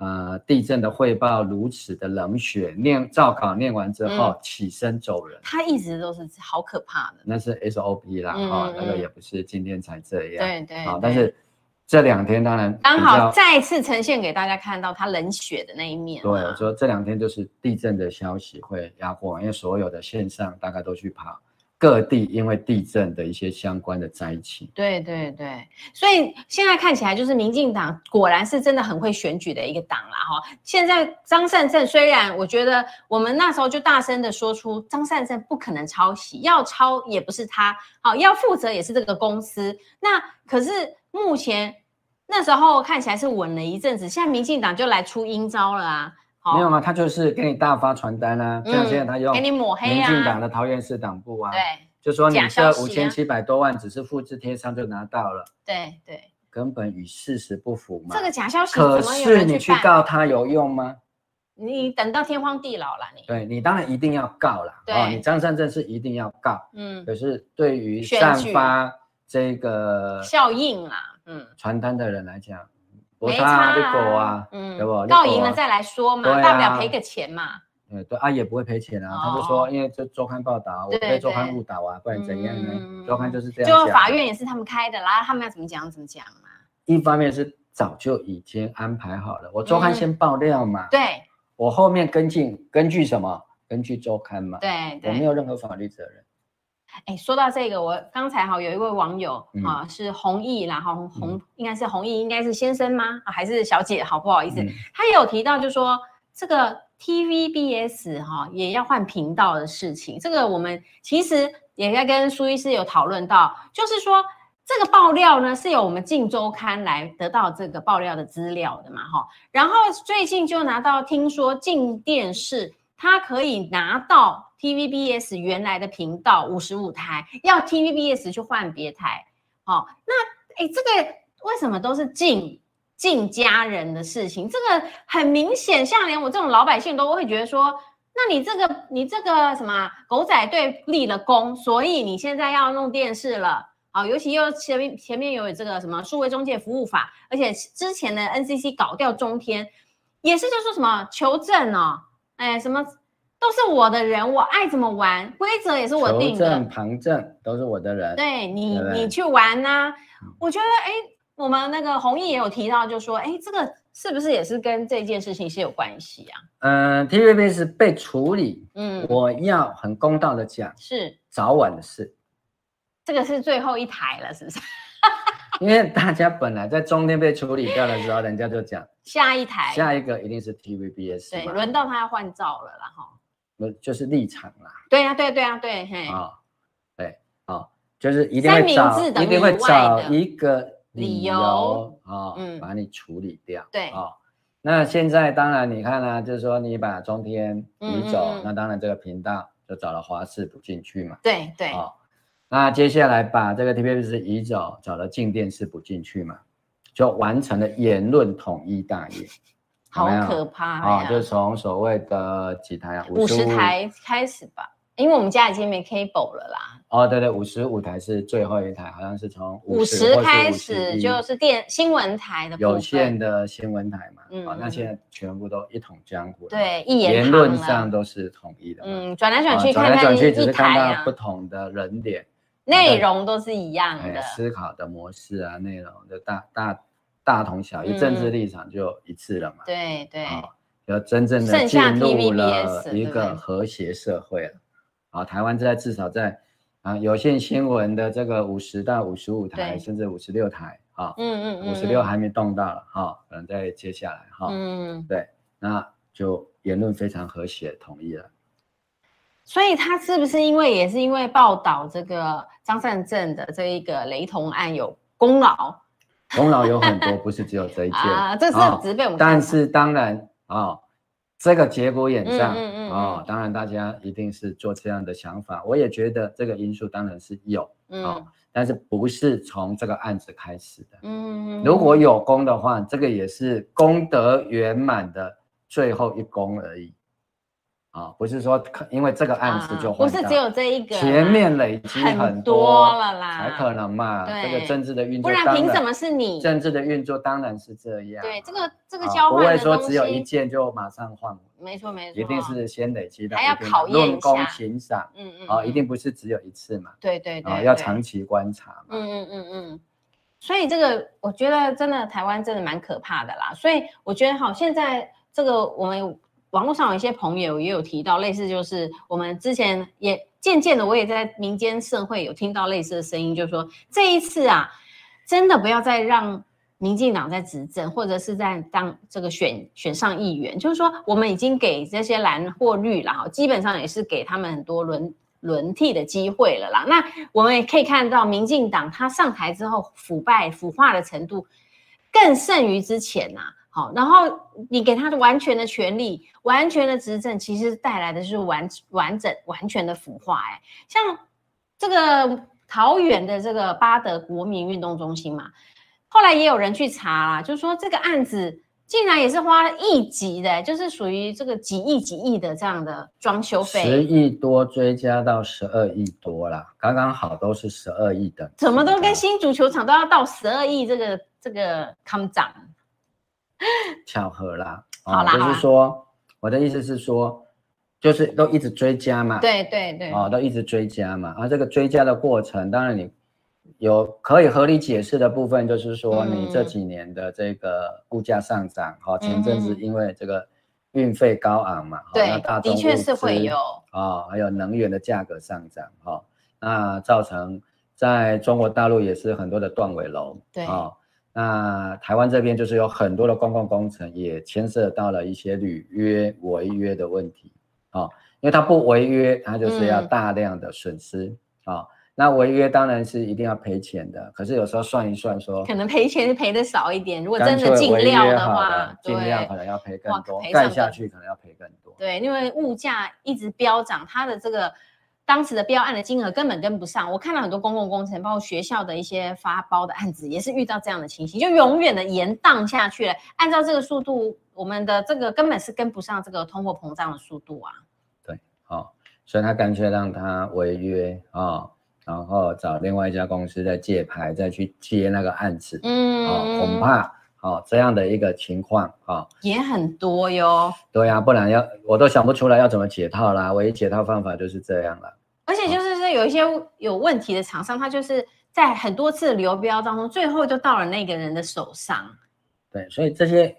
呃，地震的汇报如此的冷血，念照稿念完之后、嗯、起身走人，他一直都是好可怕的。那是 SOP 啦，哈、嗯哦，那个也不是今天才这样。对对。好、哦，但是这两天当然刚好再次呈现给大家看到他冷血的那一面。对，我说这两天就是地震的消息会压过，因为所有的线上大概都去跑。各地因为地震的一些相关的灾情，对对对，所以现在看起来就是民进党果然是真的很会选举的一个党啦哈。现在张善政虽然我觉得我们那时候就大声的说出张善政不可能抄袭，要抄也不是他，好要负责也是这个公司。那可是目前那时候看起来是稳了一阵子，现在民进党就来出阴招了啊。没有啊，他就是给你大发传单啊，像现在他用给你抹黑啊，民进党的桃园市党部啊，对，就说你这五千七百多万只是复制贴上就拿到了，对对，根本与事实不符嘛。这个假消息，可是你去告他有用吗？你等到天荒地老了，你。对你当然一定要告了，对，你张善政是一定要告，嗯，可是对于散发这个效应啦，嗯，传单的人来讲。没差啊，嗯，对不？告赢了再来说嘛，大不了赔个钱嘛。对对啊，也不会赔钱啊。他就说，因为这周刊报道，我被周刊误导啊，不然怎样呢？周刊就是这样。就法院也是他们开的啦，他们要怎么讲怎么讲嘛。一方面是早就已经安排好了，我周刊先爆料嘛。对。我后面跟进，根据什么？根据周刊嘛。对对。我没有任何法律责任。哎，说到这个，我刚才哈有一位网友、嗯、啊，是弘毅，然后弘、嗯、应该是弘毅，应该是先生吗？啊，还是小姐？好，不好意思，嗯、他有提到就说这个 TVBS 哈也要换频道的事情。这个我们其实也在跟苏医师有讨论到，就是说这个爆料呢是由我们镜周刊来得到这个爆料的资料的嘛，哈。然后最近就拿到听说镜电视他可以拿到。TVBS 原来的频道五十五台，要 TVBS 去换别台，好、那哎，这个为什么都是镜镜家人的事情？这个很明显，像连我这种老百姓都会觉得说，那你这个你这个什么狗仔队立了功，所以你现在要弄电视了，好、尤其又前面前面有这个什么数位中介服务法，而且之前的 NCC 搞掉中天，也是就说什么求证哦，哎，什么。都是我的人，我爱怎么玩，规则也是我定的。求证旁证都是我的人，对你，对对你去玩呐、我觉得，哎，我们那个弘毅也有提到，就说，哎，这个是不是也是跟这件事情是有关系啊？嗯、呃、，TVB 是被处理，嗯，我要很公道的讲，是早晚的事，这个是最后一台了，是不是？因为大家本来在中天被处理掉的时候，人家就讲 *laughs* 下一台，下一个一定是 TVBS，对，轮到他要换照了啦，哈。不就是立场啦？对呀，对对啊，对，嘿。啊，对，啊，就是一定会找，一定会找一个理由啊，嗯，把你处理掉。对啊，那现在当然你看呢，就是说你把中天移走，那当然这个频道就找了华视补进去嘛。对对。啊，那接下来把这个 TVBS 移走，找了静电视补进去嘛，就完成了言论统一大业。好可怕啊！就从所谓的几台啊，五十台开始吧，因为我们家已经没 cable 了啦。哦，对对，五十五台是最后一台，好像是从五十开始就是电新闻台的有线的新闻台嘛。嗯，那现在全部都一统江湖。对，一言言论上都是统一的。嗯，转来转去看看一只是看到不同的人脸，内容都是一样的，思考的模式啊，内容就大大。大同小异，政治立场就一致了嘛？对对，就真正的进入了一个和谐社会了。啊，台湾在至少在啊有线新闻的这个五十到五十五台，甚至五十六台啊，嗯嗯五十六还没动到了哈，可能在接下来哈，嗯对，那就言论非常和谐统一了。所以他是不是因为也是因为报道这个张善政的这一个雷同案有功劳？功劳有很多，不是只有这一件 *laughs* 啊，这是只被我们。但是当然啊，这个节骨眼上啊，当然大家一定是做这样的想法。我也觉得这个因素当然是有啊，但是不是从这个案子开始的。嗯，如果有功的话，这个也是功德圆满的最后一功而已。啊，不是说因为这个案子就不是只有这一个，前面累积很多了啦，才可能嘛。这个政治的运作，不然凭什么是你？政治的运作当然是这样。对，这个这个交换不会说只有一件就马上换。没错没错，一定是先累积的，还要考验论功行赏。嗯嗯，啊，一定不是只有一次嘛。对对对，要长期观察嘛。嗯嗯嗯嗯，所以这个我觉得真的台湾真的蛮可怕的啦。所以我觉得好，现在这个我们。网络上有一些朋友也有提到类似，就是我们之前也渐渐的，我也在民间社会有听到类似的声音，就是说这一次啊，真的不要再让民进党在执政，或者是在当这个选选上议员，就是说我们已经给这些蓝或绿了哈，基本上也是给他们很多轮轮替的机会了啦。那我们也可以看到，民进党他上台之后腐败腐化的程度更甚于之前呐、啊。好，然后你给他的完全的权利，完全的执政，其实带来的是完完整、完全的腐化。哎，像这个桃园的这个巴德国民运动中心嘛，后来也有人去查啦，就是说这个案子竟然也是花了亿级的，就是属于这个几亿几亿的这样的装修费，十亿多追加到十二亿多啦，刚刚好都是十二亿的，怎么都跟新足球场都要到十二亿这个这个康涨。*laughs* 巧合啦，好啦，就是说，我的意思是说，就是都一直追加嘛，对对对，哦，都一直追加嘛，而这个追加的过程，当然你有可以合理解释的部分，就是说你这几年的这个物价上涨，哈，前阵子因为这个运费高昂嘛，对，的确是会有啊，还有能源的价格上涨，哈，那造成在中国大陆也是很多的断尾楼，对啊。那台湾这边就是有很多的公共工程也牵涉到了一些履约违约的问题啊，因为它不违约，它就是要大量的损失啊。那违约当然是一定要赔钱的，可是有时候算一算说，可能赔钱赔的少一点。如果真的进料的话，进料可能要赔更多，盖下去可能要赔更多。对，因为物价一直飙涨，它的这个。当时的标案的金额根本跟不上，我看到很多公共工程，包括学校的一些发包的案子，也是遇到这样的情形，就永远的延宕下去了。按照这个速度，我们的这个根本是跟不上这个通货膨胀的速度啊。对，好、哦，所以他干脆让他违约啊、哦，然后找另外一家公司再借牌，再去接那个案子。嗯，哦、恐怕哦这样的一个情况啊，哦、也很多哟。对呀、啊，不然要我都想不出来要怎么解套啦。唯一解套方法就是这样了。而且就是说，有一些有问题的厂商，他就是在很多次流标当中，最后就到了那个人的手上。对，所以这些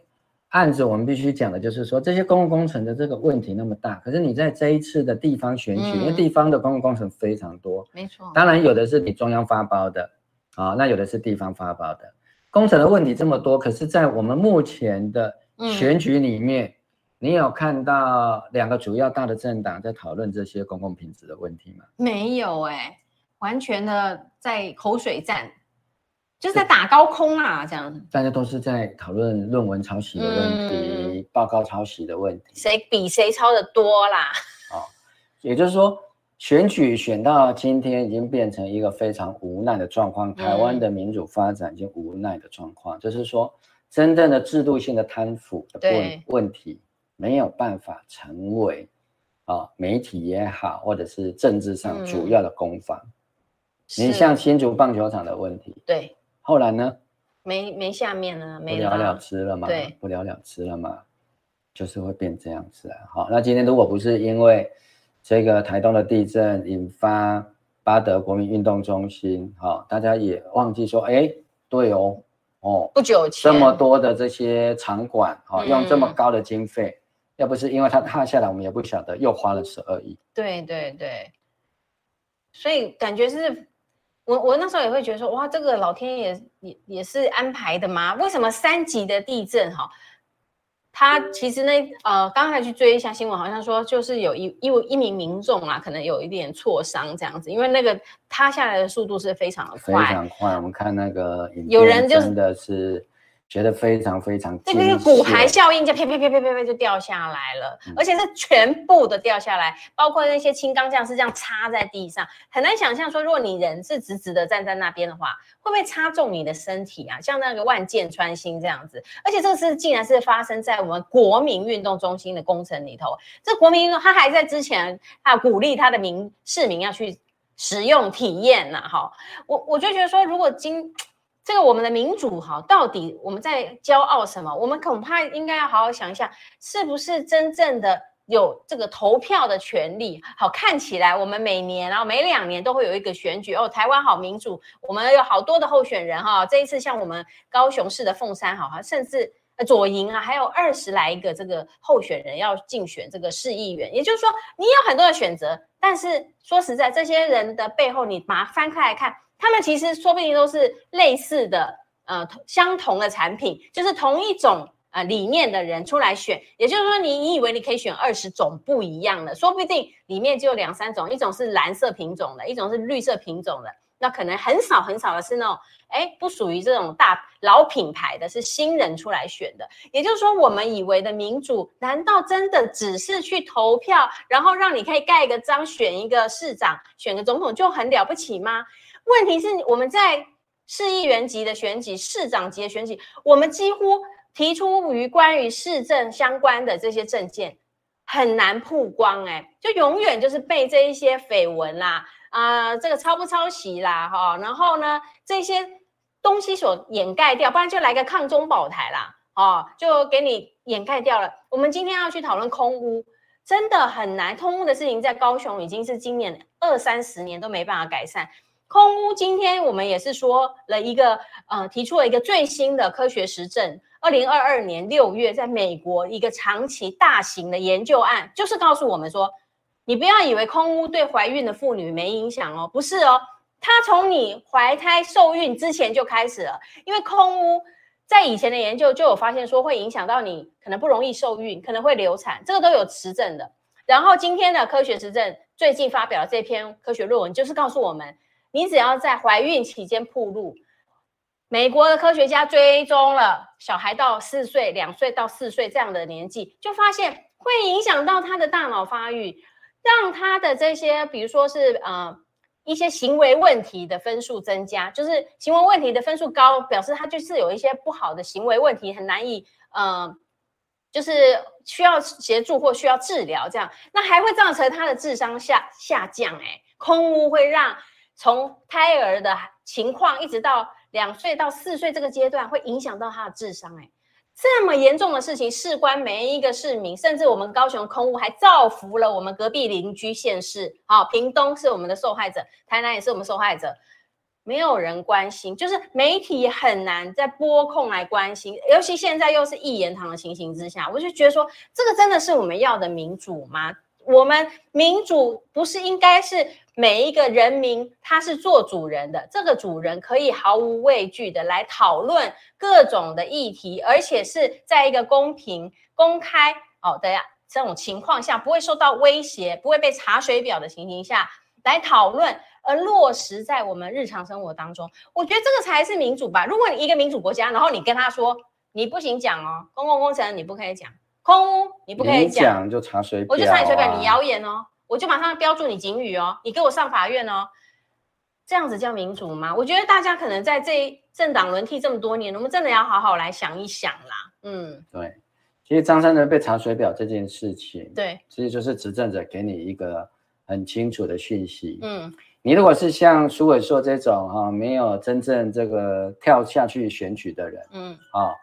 案子，我们必须讲的就是说，这些公共工程的这个问题那么大，可是你在这一次的地方选举，嗯、因为地方的公共工程非常多，没错，当然有的是你中央发包的，啊，那有的是地方发包的，工程的问题这么多，可是，在我们目前的选举里面，嗯、你有看到两个主要大的政党在讨论这些公共品质的问题吗？没有哎、欸，完全的在口水战。就是在打高空啊，这样子。大家都是在讨论论文抄袭的问题，嗯、报告抄袭的问题，谁比谁抄的多啦？哦，也就是说，选举选到今天已经变成一个非常无奈的状况。台湾的民主发展已经无奈的状况，嗯、就是说，真正的制度性的贪腐的问对问题没有办法成为啊、哦，媒体也好，或者是政治上主要的攻防。嗯、你像新竹棒球场的问题，对。后来呢？没没下面了，没了了之了嘛？对，不了了之了嘛？就是会变这样子啊。好，那今天如果不是因为这个台东的地震引发巴德国民运动中心，好，大家也忘记说，哎，对哦，哦，不久前这么多的这些场馆，好，用这么高的经费，嗯、要不是因为它塌下来，我们也不晓得又花了十二亿。对对对，所以感觉是。我我那时候也会觉得说，哇，这个老天爷也也是安排的吗？为什么三级的地震哈，他其实呢，呃，刚才去追一下新闻，好像说就是有一一一名民众啊，可能有一点挫伤这样子，因为那个塌下来的速度是非常的快，非常快。我们看那个有人真的是。觉得非常非常，这个骨牌效应就啪啪啪啪啪啪就掉下来了，嗯、而且是全部的掉下来，包括那些轻钢架是这样插在地上，很难想象说，如果你人是直直的站在那边的话，会不会插中你的身体啊？像那个万箭穿心这样子，而且这个是竟然是发生在我们国民运动中心的工程里头，这国民运动他还在之前啊鼓励他的民市民要去使用体验呐，哈，我我就觉得说，如果今这个我们的民主哈，到底我们在骄傲什么？我们恐怕应该要好好想一下，是不是真正的有这个投票的权利？好，看起来我们每年然后每两年都会有一个选举哦。台湾好民主，我们有好多的候选人哈。这一次像我们高雄市的凤山好哈，甚至左营啊，还有二十来个这个候选人要竞选这个市议员。也就是说，你有很多的选择，但是说实在，这些人的背后，你把它翻开来看。他们其实说不定都是类似的，呃，相同的产品，就是同一种呃理念的人出来选。也就是说，你以为你可以选二十种不一样的，说不定里面就有两三种，一种是蓝色品种的，一种是绿色品种的，那可能很少很少的是那种，哎，不属于这种大老品牌的，是新人出来选的。也就是说，我们以为的民主，难道真的只是去投票，然后让你可以盖一个章，选一个市长，选个总统就很了不起吗？问题是我们在市议员级的选举、市长级的选举，我们几乎提出于关于市政相关的这些政见很难曝光，哎，就永远就是被这一些绯闻啦，啊、呃，这个抄不抄袭啦，哈，然后呢，这些东西所掩盖掉，不然就来个抗中保台啦，哦，就给你掩盖掉了。我们今天要去讨论空屋，真的很难，空屋的事情在高雄已经是今年二三十年都没办法改善。空屋，今天我们也是说了一个，呃，提出了一个最新的科学实证。二零二二年六月，在美国一个长期大型的研究案，就是告诉我们说，你不要以为空屋对怀孕的妇女没影响哦，不是哦，它从你怀胎受孕之前就开始了，因为空屋在以前的研究就有发现说会影响到你，可能不容易受孕，可能会流产，这个都有实证的。然后今天的科学实证最近发表的这篇科学论文，就是告诉我们。你只要在怀孕期间暴露，美国的科学家追踪了小孩到四岁、两岁到四岁这样的年纪，就发现会影响到他的大脑发育，让他的这些，比如说是呃一些行为问题的分数增加，就是行为问题的分数高，表示他就是有一些不好的行为问题，很难以呃，就是需要协助或需要治疗这样，那还会造成他的智商下下降。诶，空屋会让。从胎儿的情况一直到两岁到四岁这个阶段，会影响到他的智商。哎，这么严重的事情，事关每一个市民，甚至我们高雄空污还造福了我们隔壁邻居县市。好，屏东是我们的受害者，台南也是我们受害者。没有人关心，就是媒体很难在拨空来关心，尤其现在又是一言堂的情形之下，我就觉得说，这个真的是我们要的民主吗？我们民主不是应该是每一个人民他是做主人的，这个主人可以毫无畏惧的来讨论各种的议题，而且是在一个公平、公开哦的呀这种情况下，不会受到威胁，不会被查水表的情形下来讨论。而落实在我们日常生活当中，我觉得这个才是民主吧。如果你一个民主国家，然后你跟他说你不行讲哦，公共工程你不可以讲，空污你不可以讲，讲就查水表，我就查你水表，你谣言哦，我就马上标注你警语哦，你给我上法院哦，这样子叫民主吗？我觉得大家可能在这政党轮替这么多年，我们真的要好好来想一想啦。嗯，对，其实张善政被查水表这件事情，对，其实就是执政者给你一个很清楚的讯息，嗯。你如果是像苏伟硕这种哈、啊，没有真正这个跳下去选举的人，嗯，啊，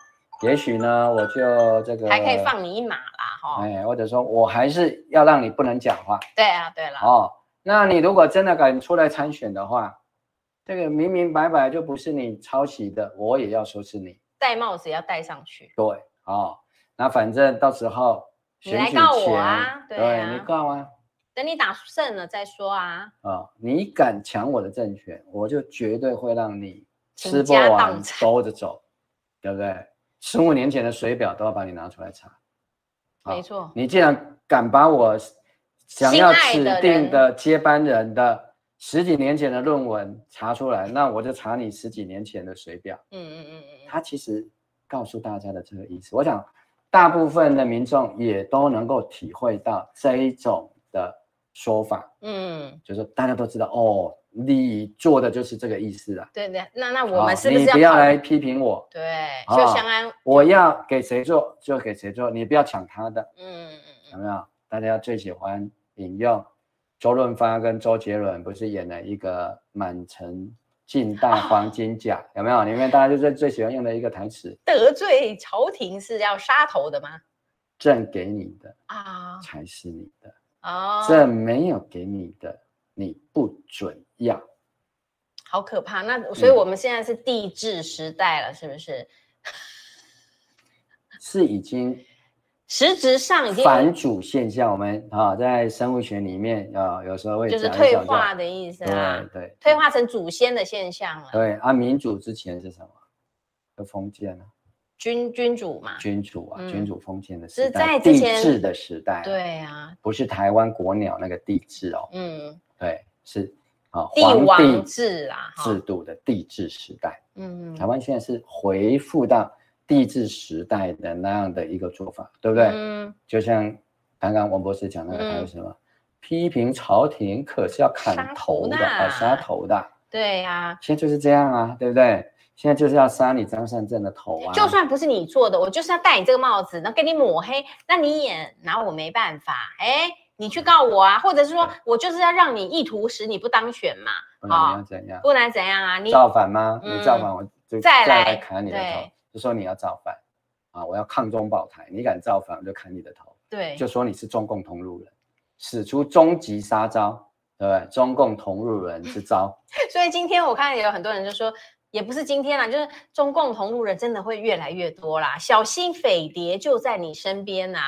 也许呢，我就这个还可以放你一马啦，哈，哎，或者说我还是要让你不能讲话，对啊，对了，哦，那你如果真的敢出来参选的话，这个明明白白就不是你抄袭的，我也要说是你戴帽子要戴上去，对，哦，那反正到时候选举前，你来告我啊，对你告啊。等你打胜了再说啊！啊、哦，你敢抢我的政权，我就绝对会让你吃不完兜着走，对不对？十五年前的水表都要把你拿出来查。没错、哦，你既然敢把我想要指定的接班人的十几年前的论文查出来，那我就查你十几年前的水表。嗯嗯嗯嗯，他其实告诉大家的这个意思，我想大部分的民众也都能够体会到这一种的。说法，嗯，就是大家都知道哦，你做的就是这个意思啊。对对，那那我们是不是要、哦、你不要来批评我？对，就相安、哦。我要给谁做就给谁做，你不要抢他的。嗯嗯嗯，有没有？大家最喜欢引用周润发跟周杰伦不是演了一个满城尽带黄金甲、哦？*laughs* 有没有？里面大家就是最喜欢用的一个台词：得罪朝廷是要杀头的吗？朕给你的啊，才是你的。哦，朕没有给你的，你不准要，好可怕。那所以我们现在是地质时代了，嗯、是不是？*laughs* 是已经，实质上已经反主现象。我们啊，在生物学里面啊，有时候会就是退化的意思啊，对对，退化成祖先的现象了。对啊，民主之前是什么？就封建了。君君主嘛，君主啊，嗯、君主封建的时代，是在之前帝制的时代，对啊，不是台湾国鸟那个帝制哦，嗯，对，是啊，帝王制啊，制度的帝制时代，嗯，台湾现在是回复到帝制时代的那样的一个做法，对不对？嗯，就像刚刚王博士讲那个，还有什么、嗯、批评朝廷可是要砍头的啊，杀头的，对呀、啊，现在就是这样啊，对不对？现在就是要杀你张善政的头啊！就算不是你做的，我就是要戴你这个帽子，然后给你抹黑，那你也拿我没办法。哎，你去告我啊，或者是说我就是要让你意图使你不当选嘛？不然你要怎样？不然怎样啊？你造反吗？你造反，我就再来砍你的头。就说你要造反啊！我要抗中保台，你敢造反，我就砍你的头。对，就说你是中共同路人，使出终极杀招，对不对？中共同路人之招。*laughs* 所以今天我看也有很多人就说。也不是今天啦，就是中共同路人真的会越来越多啦，小心匪谍就在你身边呐。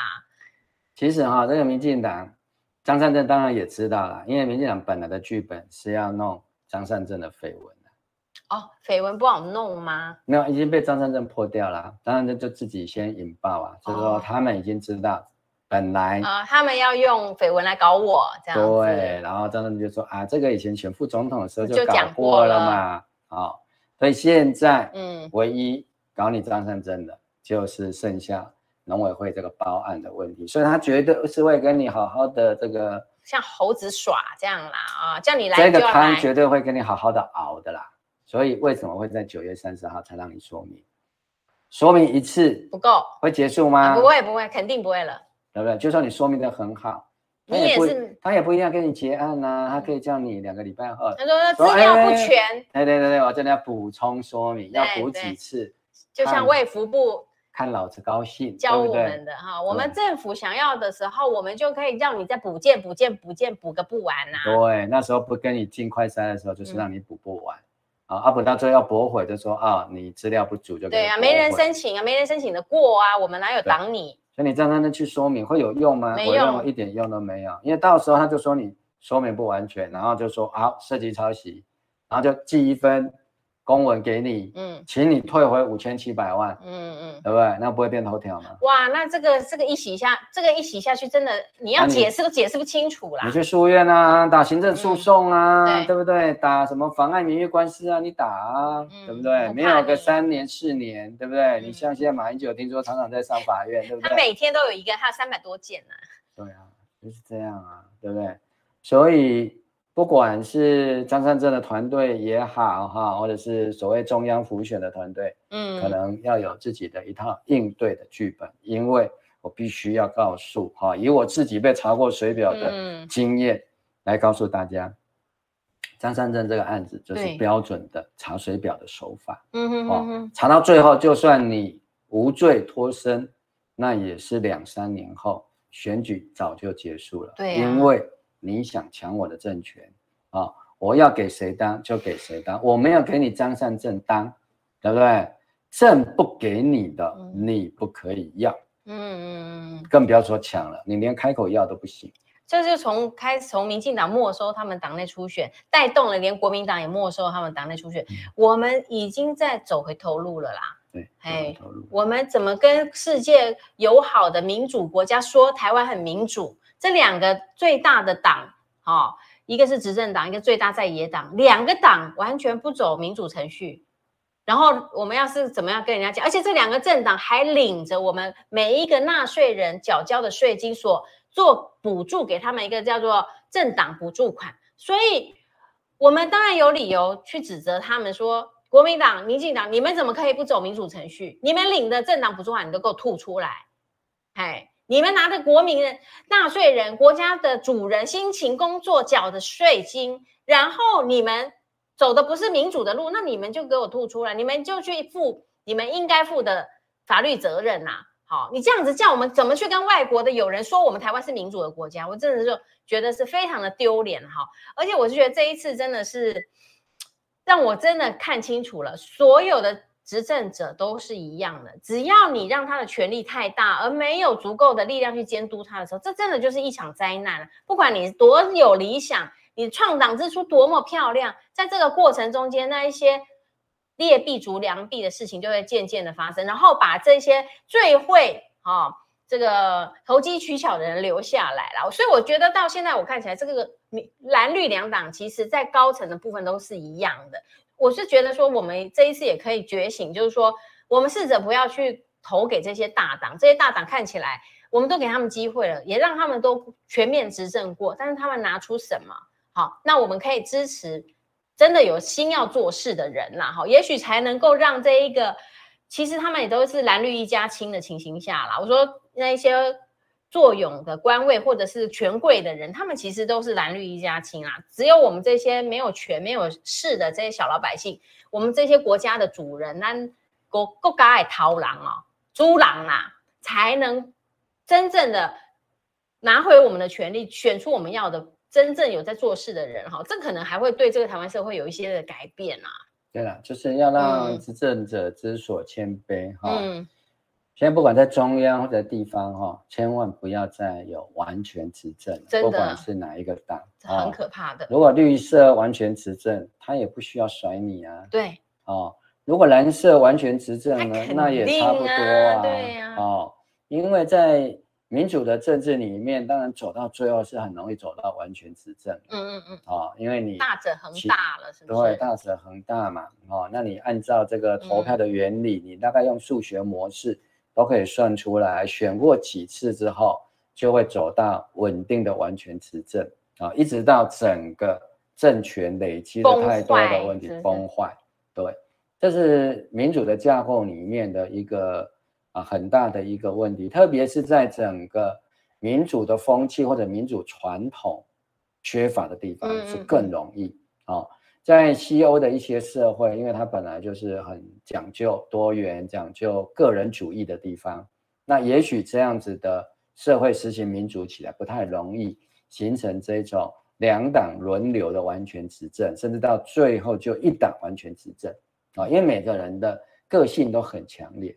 其实哈，这个民进党张善政当然也知道了，因为民进党本来的剧本是要弄张善政的绯闻的。哦，绯闻不好弄吗？没有，已经被张善政破掉了。张善政就自己先引爆啊，就是说他们已经知道本来啊、哦，他们要用绯闻来搞我这样子。对，然后张善政就说啊，这个以前选副总统的时候就搞过了嘛，好。所以现在，嗯，唯一搞你张善政的，就是剩下农委会这个包案的问题，所以他绝对是会跟你好好的这个像猴子耍这样啦，啊，叫你来这个汤绝对会跟你好好的熬的啦。所以为什么会在九月三十号才让你说明？说明一次不够，会结束吗？不会，不会，肯定不会了，对不对？就算你说明的很好。你也是，他也不一定要跟你结案呐、啊，他可以叫你两个礼拜后。他说资料不全。对对对对，我真的要补充说明，要补几次。就像卫福部看老子高兴教我们的哈，我们政府想要的时候，我们就可以让你再补件补件补件补个不完呐、啊。对，那时候不跟你进快筛的时候，就是让你补不完。啊，阿补到最后要驳回，就说啊，你资料不足就对啊，没人申请啊，没人申请的过啊，我们哪有挡你？你站在那去说明会有用吗？没用，一点用都没有，因为到时候他就说你说明不完全，然后就说啊，涉及抄袭，然后就记一分。公文给你，嗯，请你退回五千七百万，嗯嗯，对不对？那不会变头条吗？哇，那这个这个一洗下，这个一洗下去，真的你要解释都解释不清楚啦。你去书院啊，打行政诉讼啊，嗯、对，对不对？打什么妨碍名誉官司啊？你打啊，嗯、对不对？没有个三年四年，对不对？嗯、你像现在马英九，听说常常在上法院，对不对？他每天都有一个，他有三百多件呢、啊。对啊，就是这样啊，对不对？所以。不管是张善政的团队也好哈，或者是所谓中央浮选的团队，嗯，可能要有自己的一套应对的剧本，因为我必须要告诉哈，以我自己被查过水表的经验来告诉大家，张善政这个案子就是标准的查水表的手法，嗯哼哼哼，查到最后就算你无罪脱身，那也是两三年后选举早就结束了，对，因为。你想抢我的政权啊、哦？我要给谁当就给谁当，我没有给你张善政当，对不对？政不给你的，你不可以要。嗯嗯嗯，更不要说抢了，你连开口要都不行。这就从开始从民进党没收他们党内初选，带动了连国民党也没收他们党内初选，嗯、我们已经在走回头路了啦。对，哎，我们怎么跟世界友好的民主国家说台湾很民主？这两个最大的党，哦，一个是执政党，一个最大在野党，两个党完全不走民主程序。然后我们要是怎么样跟人家讲？而且这两个政党还领着我们每一个纳税人缴交的税金所做补助，给他们一个叫做政党补助款。所以，我们当然有理由去指责他们说，国民党、民进党，你们怎么可以不走民主程序？你们领的政党补助款，你都给我吐出来，哎。你们拿着国民的纳税人、国家的主人辛勤工作缴的税金，然后你们走的不是民主的路，那你们就给我吐出来，你们就去负你们应该负的法律责任呐、好，你这样子叫我们怎么去跟外国的友人说我们台湾是民主的国家？我真的就觉得是非常的丢脸哈！而且我是觉得这一次真的是让我真的看清楚了所有的。执政者都是一样的，只要你让他的权力太大，而没有足够的力量去监督他的时候，这真的就是一场灾难。不管你多有理想，你创党之初多么漂亮，在这个过程中间，那一些劣币逐良币的事情就会渐渐的发生，然后把这些最会啊、哦、这个投机取巧的人留下来了。所以我觉得到现在我看起来，这个蓝绿两党其实在高层的部分都是一样的。我是觉得说，我们这一次也可以觉醒，就是说，我们试着不要去投给这些大党，这些大党看起来，我们都给他们机会了，也让他们都全面执政过，但是他们拿出什么？好，那我们可以支持真的有心要做事的人啦，哈，也许才能够让这一个，其实他们也都是蓝绿一家亲的情形下啦。我说那一些。坐拥的官位或者是权贵的人，他们其实都是蓝绿一家亲啊。只有我们这些没有权、没有势的这些小老百姓，我们这些国家的主人，那国国家爱掏狼啊、猪狼啊，才能真正的拿回我们的权利，选出我们要的真正有在做事的人哈。这可能还会对这个台湾社会有一些的改变啊。对了，就是要让执政者知所谦卑哈。嗯现在不管在中央或者地方哈，千万不要再有完全执政，不管是哪一个党，很可怕的。如果绿色完全执政，他也不需要甩你啊。对，哦，如果蓝色完全执政呢，那也差不多啊。对呀，哦，因为在民主的政治里面，当然走到最后是很容易走到完全执政。嗯嗯嗯。哦，因为你大者恒大了，是不是？对，大者恒大嘛。哦，那你按照这个投票的原理，你大概用数学模式。都可以算出来，选过几次之后，就会走到稳定的完全执政啊，一直到整个政权累积的太多的问题崩坏。对，这是民主的架构里面的一个啊很大的一个问题，特别是在整个民主的风气或者民主传统缺乏的地方，是更容易啊。在西欧的一些社会，因为它本来就是很讲究多元、讲究个人主义的地方，那也许这样子的社会实行民主起来不太容易形成这种两党轮流的完全执政，甚至到最后就一党完全执政啊，因为每个人的个性都很强烈。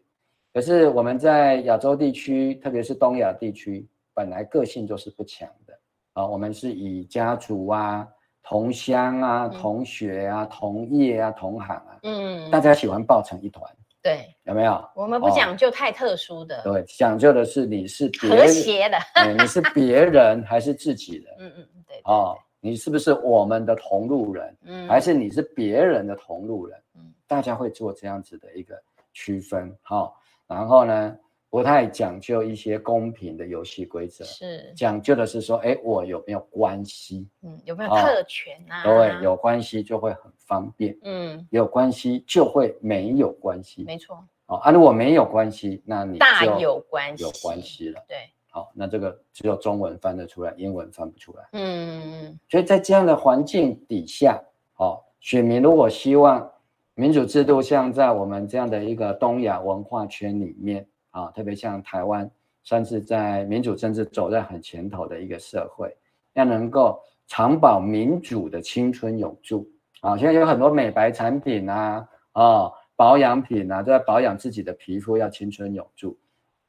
可是我们在亚洲地区，特别是东亚地区，本来个性就是不强的啊，我们是以家族啊。同乡啊，同学啊，嗯、同业啊，同行啊，嗯，大家喜欢抱成一团，对，有没有？我们不讲究太特殊的，哦、对，讲究的是你是别和谐的，*laughs* 你是别人还是自己人？嗯嗯，对，对，哦，你是不是我们的同路人？嗯，还是你是别人的同路人？嗯，大家会做这样子的一个区分，好、哦，然后呢？不太讲究一些公平的游戏规则，是讲究的是说，哎，我有没有关系？嗯，有没有特权啊？哦、对，有关系就会很方便。嗯，有关系就会没有关系。没错。哦，啊，如果没有关系，那你就大有关系，有关系了。对。好，那这个只有中文翻得出来，英文翻不出来。嗯嗯嗯。所以在这样的环境底下，哦，选民如果希望民主制度像在我们这样的一个东亚文化圈里面。啊，特别像台湾，算是在民主政治走在很前头的一个社会，要能够长保民主的青春永驻啊！现在有很多美白产品啊，啊，保养品啊，都在保养自己的皮肤，要青春永驻，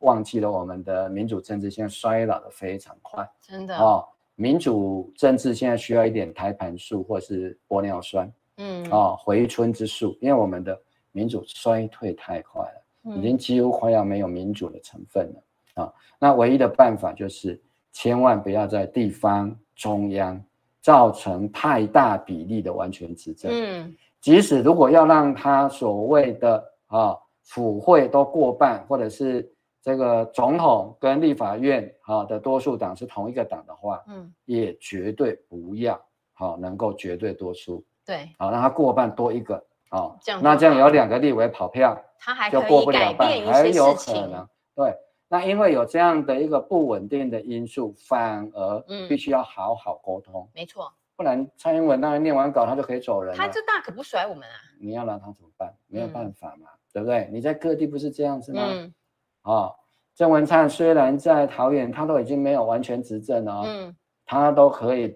忘记了我们的民主政治现在衰老的非常快，真的啊！民主政治现在需要一点胎盘素或是玻尿酸，嗯，啊，回春之术，因为我们的民主衰退太快了。已经几乎快要没有民主的成分了啊！那唯一的办法就是千万不要在地方中央造成太大比例的完全执政。嗯，即使如果要让他所谓的啊府会都过半，或者是这个总统跟立法院啊的多数党是同一个党的话，嗯，也绝对不要好能够绝对多数。对，好让他过半多一个啊，那这样有两个立委跑票。他还可以改变一些事情，对，那因为有这样的一个不稳定的因素，反而必须要好好沟通。没错，不然蔡英文当然念完稿他就可以走人了。他这大可不甩我们啊！你要拿他怎么办？没有办法嘛，对不对？你在各地不是这样子吗？嗯。啊，郑文灿虽然在桃园，他都已经没有完全执政了，嗯，他都可以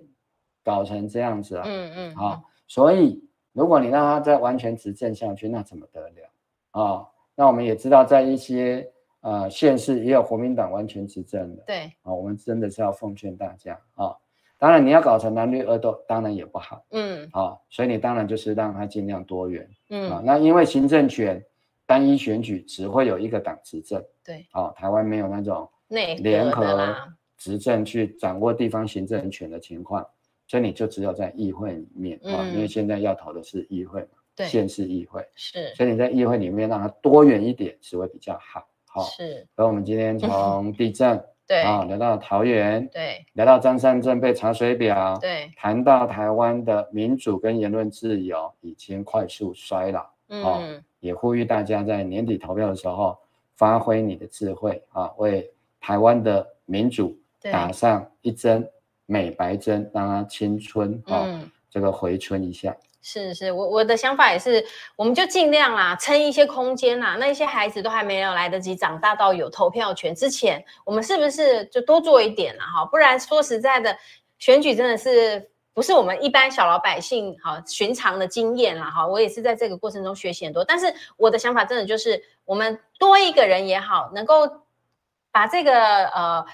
搞成这样子了，嗯嗯。好，所以如果你让他再完全执政下去，那怎么得了？啊、哦，那我们也知道，在一些呃县市也有国民党完全执政的。对，啊、哦，我们真的是要奉劝大家啊、哦，当然你要搞成蓝绿二斗，当然也不好。嗯，啊、哦，所以你当然就是让它尽量多元。嗯，啊、哦，那因为行政权单一选举只会有一个党执政。对，啊、哦，台湾没有那种联合执政去掌握地方行政权的情况，所以你就只有在议会里面因为现在要投的是议会嘛。县市议会是，所以你在议会里面让它多元一点是会比较好。好，是。而我们今天 *laughs* 从地震对啊聊到桃园对，聊到张善政被查水表对，谈到台湾的民主跟言论自由已经快速衰老。嗯，也呼吁大家在年底投票的时候发挥你的智慧啊，为台湾的民主打上一针美白针，让它青春啊、嗯、这个回春一下。是是，我我的想法也是，我们就尽量啦，撑一些空间啦。那一些孩子都还没有来得及长大到有投票权之前，我们是不是就多做一点啦？哈，不然说实在的，选举真的是不是我们一般小老百姓哈寻常的经验啦。哈，我也是在这个过程中学习很多。但是我的想法真的就是，我们多一个人也好，能够把这个呃。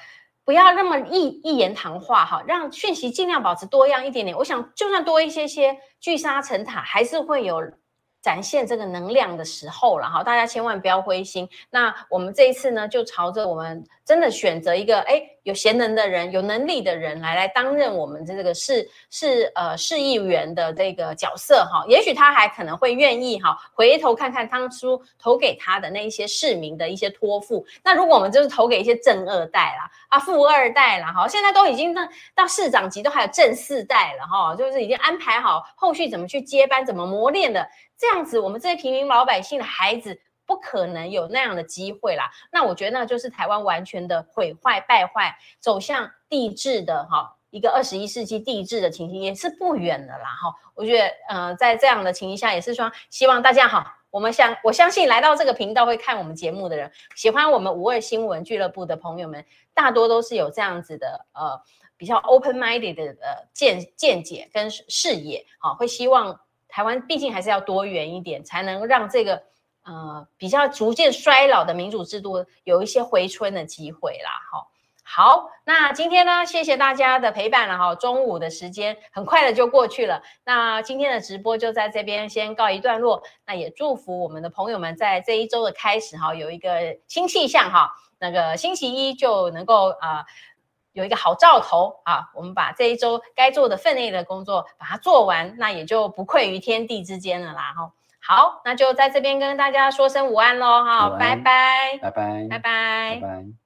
不要那么一一言堂话哈，让讯息尽量保持多样一点点。我想，就算多一些些，聚沙成塔，还是会有。展现这个能量的时候了哈，大家千万不要灰心。那我们这一次呢，就朝着我们真的选择一个哎有贤能的人、有能力的人来来担任我们这个市市呃市议员的这个角色哈。也许他还可能会愿意哈，回头看看当初投给他的那一些市民的一些托付。那如果我们就是投给一些正二代啦啊富二代啦哈，现在都已经到到市长级都还有正四代了哈，就是已经安排好后续怎么去接班、怎么磨练的。这样子，我们这些平民老百姓的孩子不可能有那样的机会啦。那我觉得，那就是台湾完全的毁坏、败坏，走向帝制的哈一个二十一世纪帝制的情形，也是不远的啦哈。我觉得，呃，在这样的情形下，也是说希望大家哈，我们相我相信来到这个频道会看我们节目的人，喜欢我们五二新闻俱乐部的朋友们，大多都是有这样子的呃。比较 open minded 的呃见见解跟视野，好，会希望台湾毕竟还是要多元一点，才能让这个呃比较逐渐衰老的民主制度有一些回春的机会啦，好。好，那今天呢，谢谢大家的陪伴了哈。中午的时间很快的就过去了，那今天的直播就在这边先告一段落。那也祝福我们的朋友们在这一周的开始哈，有一个新气象哈。那个星期一就能够啊、有一个好兆头啊。我们把这一周该做的分内的工作把它做完，那也就不愧于天地之间了啦哈。好，那就在这边跟大家说声午安喽哈，拜拜，拜拜，拜拜，拜拜。